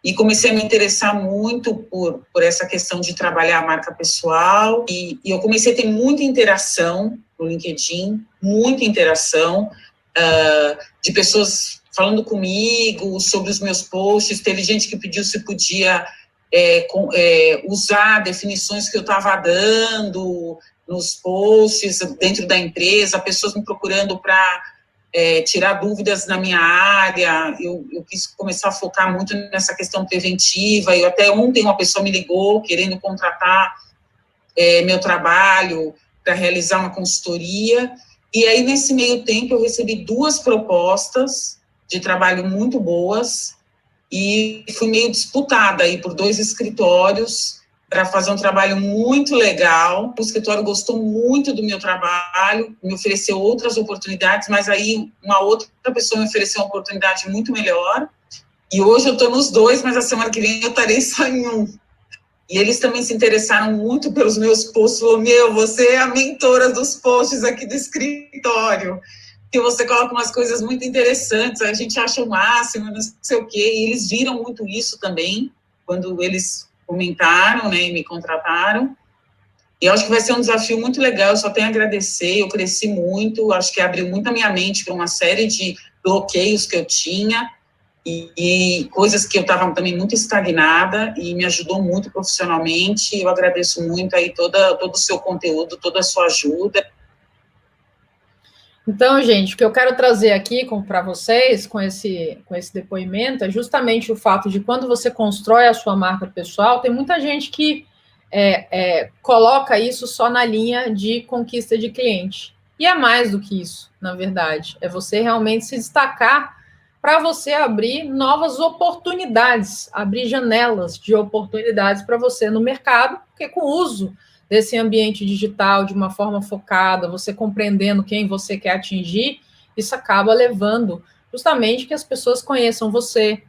e comecei a me interessar muito por, por essa questão de trabalhar a marca pessoal e, e eu comecei a ter muita interação no LinkedIn, muita interação uh, de pessoas falando comigo sobre os meus posts, teve gente que pediu se podia é, com, é, usar definições que eu estava dando nos posts dentro da empresa, pessoas me procurando para é, tirar dúvidas na minha área. Eu, eu, quis começar a focar muito nessa questão preventiva. Eu até ontem uma pessoa me ligou querendo contratar é, meu trabalho para realizar uma consultoria. E aí, nesse meio tempo, eu recebi duas propostas de trabalho muito boas e fui meio disputada aí por dois escritórios para fazer um trabalho muito legal. O escritório gostou muito do meu trabalho, me ofereceu outras oportunidades, mas aí uma outra pessoa me ofereceu uma oportunidade muito melhor. E hoje eu estou nos dois, mas a semana que vem eu estarei só em um. E eles também se interessaram muito pelos meus posts. Falou, meu, você é a mentora dos posts aqui do escritório que você coloca umas coisas muito interessantes, a gente acha o máximo, não sei o quê, e eles viram muito isso também, quando eles comentaram, né, e me contrataram, e eu acho que vai ser um desafio muito legal, eu só tenho a agradecer, eu cresci muito, acho que abriu muito a minha mente para uma série de bloqueios que eu tinha, e, e coisas que eu estava também muito estagnada, e me ajudou muito profissionalmente, eu agradeço muito aí toda, todo o seu conteúdo, toda a sua ajuda, então, gente, o que eu quero trazer aqui para vocês com esse, com esse depoimento é justamente o fato de quando você constrói a sua marca pessoal, tem muita gente que é, é, coloca isso só na linha de conquista de cliente. E é mais do que isso, na verdade. É você realmente se destacar para você abrir novas oportunidades, abrir janelas de oportunidades para você no mercado, porque com o uso desse ambiente digital de uma forma focada, você compreendendo quem você quer atingir, isso acaba levando justamente que as pessoas conheçam você,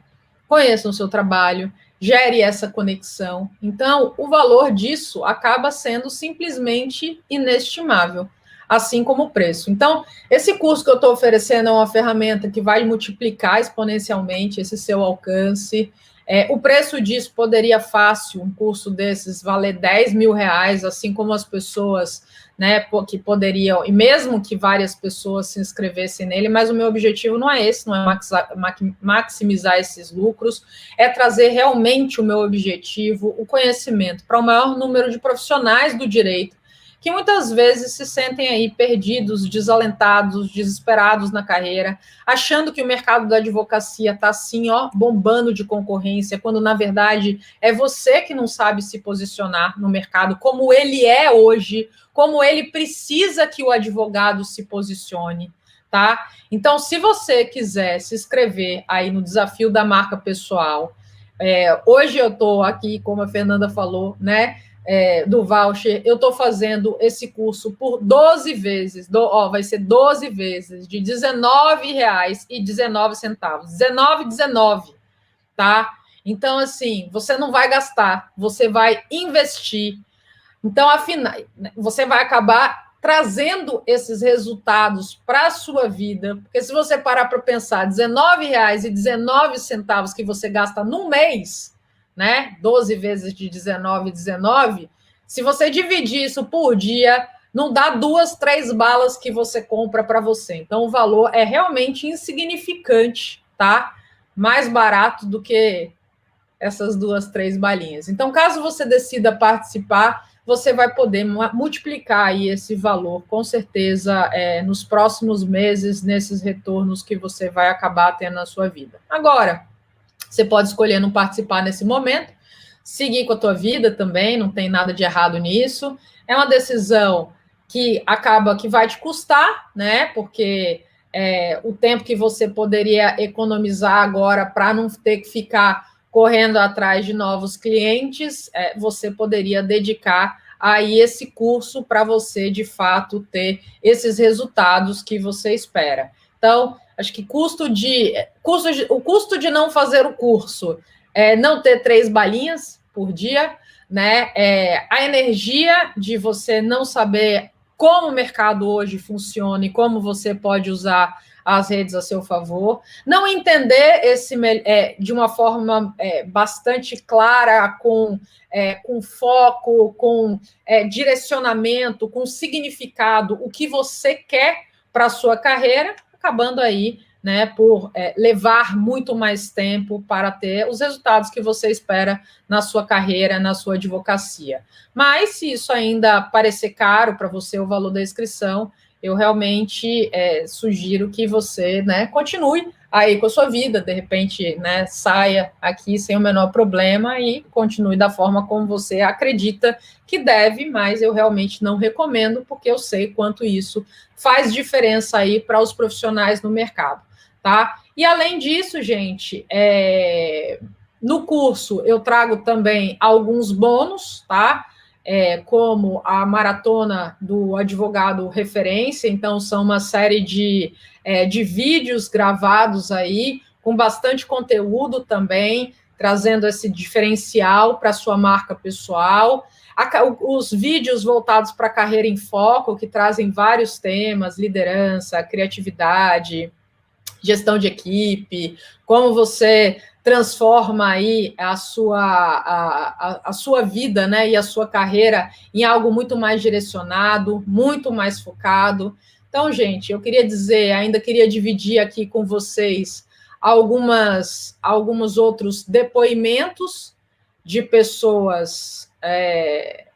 conheçam o seu trabalho, gere essa conexão. Então, o valor disso acaba sendo simplesmente inestimável assim como o preço. Então, esse curso que eu estou oferecendo é uma ferramenta que vai multiplicar exponencialmente esse seu alcance. É, o preço disso poderia fácil, um curso desses, valer 10 mil reais, assim como as pessoas né, que poderiam, e mesmo que várias pessoas se inscrevessem nele, mas o meu objetivo não é esse, não é maximizar esses lucros, é trazer realmente o meu objetivo, o conhecimento, para o maior número de profissionais do direito que muitas vezes se sentem aí perdidos, desalentados, desesperados na carreira, achando que o mercado da advocacia está assim, ó, bombando de concorrência, quando na verdade é você que não sabe se posicionar no mercado como ele é hoje, como ele precisa que o advogado se posicione. Tá? Então, se você quiser se inscrever aí no desafio da marca pessoal, é, hoje eu estou aqui, como a Fernanda falou, né? É, do voucher, eu estou fazendo esse curso por 12 vezes, do, ó, vai ser 12 vezes, de R$19,19, 19,19, tá? Então, assim, você não vai gastar, você vai investir. Então, afinal, você vai acabar trazendo esses resultados para a sua vida, porque se você parar para pensar, R$19,19 que você gasta no mês, né? 12 vezes de 19, 19. Se você dividir isso por dia, não dá duas, três balas que você compra para você. Então, o valor é realmente insignificante, tá? Mais barato do que essas duas, três balinhas. Então, caso você decida participar, você vai poder multiplicar aí esse valor, com certeza, é, nos próximos meses, nesses retornos que você vai acabar tendo na sua vida. Agora, você pode escolher não participar nesse momento, seguir com a tua vida também, não tem nada de errado nisso. É uma decisão que acaba que vai te custar, né? Porque é, o tempo que você poderia economizar agora para não ter que ficar correndo atrás de novos clientes, é, você poderia dedicar aí esse curso para você de fato ter esses resultados que você espera. Então, Acho que custo de, custo de, o custo de não fazer o curso é não ter três balinhas por dia, né? É, a energia de você não saber como o mercado hoje funciona e como você pode usar as redes a seu favor, não entender esse é, de uma forma é, bastante clara, com, é, com foco, com é, direcionamento, com significado, o que você quer para a sua carreira, acabando aí né, por é, levar muito mais tempo para ter os resultados que você espera na sua carreira, na sua advocacia. Mas se isso ainda parecer caro para você o valor da inscrição, eu realmente é, sugiro que você né, continue aí com a sua vida, de repente né, saia aqui sem o menor problema e continue da forma como você acredita que deve, mas eu realmente não recomendo, porque eu sei quanto isso faz diferença aí para os profissionais no mercado, tá? E além disso, gente, é, no curso eu trago também alguns bônus, tá? é, como a maratona do advogado referência, então são uma série de, é, de vídeos gravados aí, com bastante conteúdo também, trazendo esse diferencial para sua marca pessoal. A, os vídeos voltados para a carreira em foco, que trazem vários temas, liderança, criatividade, gestão de equipe, como você transforma aí a sua, a, a, a, sua vida né, e a sua carreira em algo muito mais direcionado, muito mais focado. Então, gente, eu queria dizer, ainda queria dividir aqui com vocês algumas, alguns outros depoimentos de pessoas é,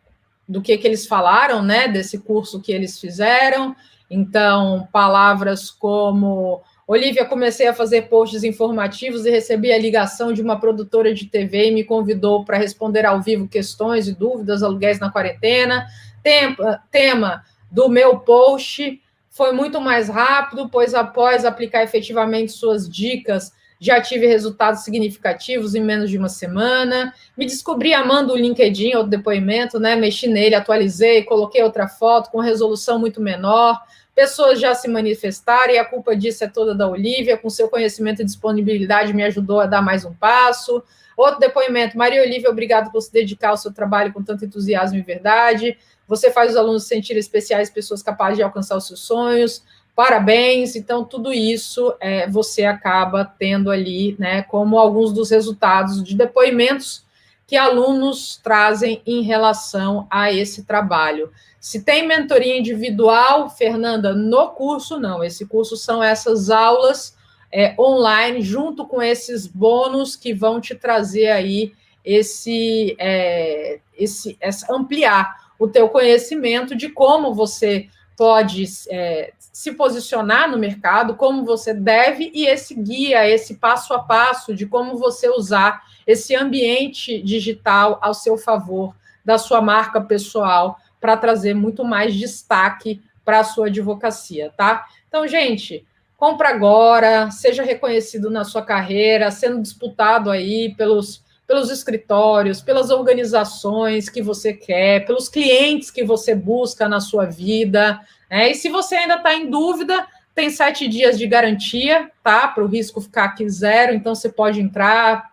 do que, que eles falaram, né, desse curso que eles fizeram. Então, palavras como Olivia, comecei a fazer posts informativos e recebi a ligação de uma produtora de TV e me convidou para responder ao vivo questões e dúvidas, aluguéis na quarentena. Tema, tema do meu post foi muito mais rápido, pois após aplicar efetivamente suas dicas, já tive resultados significativos em menos de uma semana. Me descobri amando o LinkedIn, outro depoimento, né? Mexi nele, atualizei, coloquei outra foto com resolução muito menor. Pessoas já se manifestaram e a culpa disso é toda da Olivia, com seu conhecimento e disponibilidade me ajudou a dar mais um passo. Outro depoimento, Maria Olivia, obrigado por se dedicar ao seu trabalho com tanto entusiasmo e verdade. Você faz os alunos se sentirem especiais, pessoas capazes de alcançar os seus sonhos. Parabéns. Então, tudo isso é, você acaba tendo ali, né, como alguns dos resultados de depoimentos que alunos trazem em relação a esse trabalho. Se tem mentoria individual, Fernanda, no curso, não. Esse curso são essas aulas é, online, junto com esses bônus que vão te trazer aí esse, é, esse, esse ampliar o teu conhecimento de como você pode é, se posicionar no mercado, como você deve, e esse guia, esse passo a passo de como você usar esse ambiente digital ao seu favor, da sua marca pessoal, para trazer muito mais destaque para a sua advocacia, tá? Então, gente, compra agora, seja reconhecido na sua carreira, sendo disputado aí pelos pelos escritórios, pelas organizações que você quer, pelos clientes que você busca na sua vida. Né? E se você ainda está em dúvida, tem sete dias de garantia, tá? Para o risco ficar aqui zero, então você pode entrar,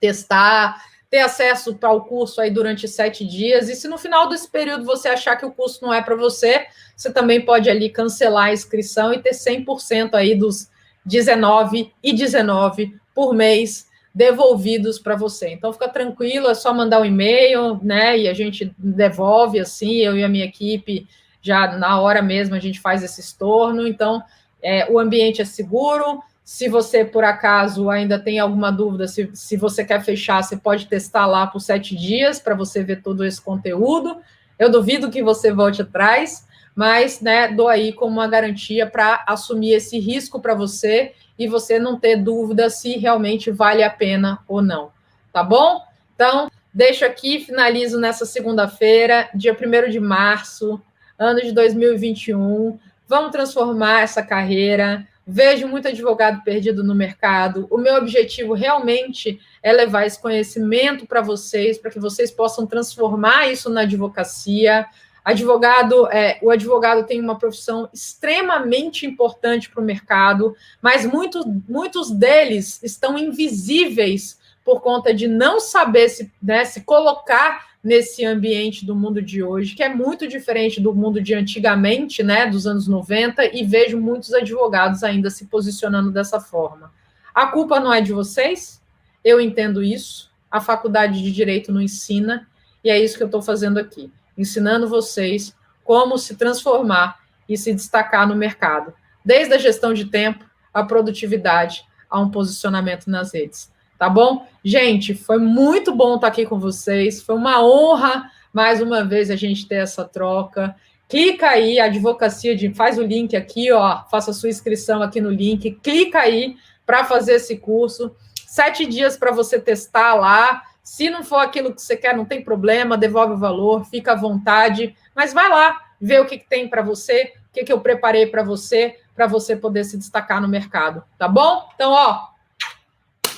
testar, ter acesso ao curso aí durante sete dias. E se no final desse período você achar que o curso não é para você, você também pode ali cancelar a inscrição e ter 100% aí dos 19 e 19 por mês devolvidos para você. Então fica tranquilo, é só mandar um e-mail, né? E a gente devolve assim, eu e a minha equipe já na hora mesmo a gente faz esse estorno. Então é, o ambiente é seguro. Se você, por acaso, ainda tem alguma dúvida, se, se você quer fechar, você pode testar lá por sete dias para você ver todo esse conteúdo. Eu duvido que você volte atrás, mas né, dou aí como uma garantia para assumir esse risco para você e você não ter dúvida se realmente vale a pena ou não. Tá bom? Então, deixo aqui, finalizo nessa segunda-feira, dia 1 de março, ano de 2021. Vamos transformar essa carreira. Vejo muito advogado perdido no mercado. O meu objetivo realmente é levar esse conhecimento para vocês, para que vocês possam transformar isso na advocacia. Advogado, é, o advogado tem uma profissão extremamente importante para o mercado, mas muito, muitos deles estão invisíveis por conta de não saber se, né, se colocar nesse ambiente do mundo de hoje, que é muito diferente do mundo de antigamente, né, dos anos 90, e vejo muitos advogados ainda se posicionando dessa forma. A culpa não é de vocês, eu entendo isso, a faculdade de direito não ensina, e é isso que eu estou fazendo aqui ensinando vocês como se transformar e se destacar no mercado, desde a gestão de tempo, a produtividade, a um posicionamento nas redes. Tá bom? Gente, foi muito bom estar aqui com vocês. Foi uma honra mais uma vez a gente ter essa troca. Clica aí, advocacia de faz o link aqui, ó, faça sua inscrição aqui no link, clica aí para fazer esse curso. Sete dias para você testar lá se não for aquilo que você quer, não tem problema, devolve o valor, fica à vontade, mas vai lá ver o que, que tem para você, o que, que eu preparei para você, para você poder se destacar no mercado, tá bom? Então, ó,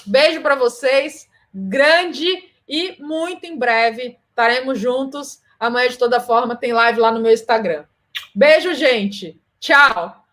beijo para vocês, grande e muito em breve estaremos juntos. Amanhã, de toda forma, tem live lá no meu Instagram. Beijo, gente. Tchau.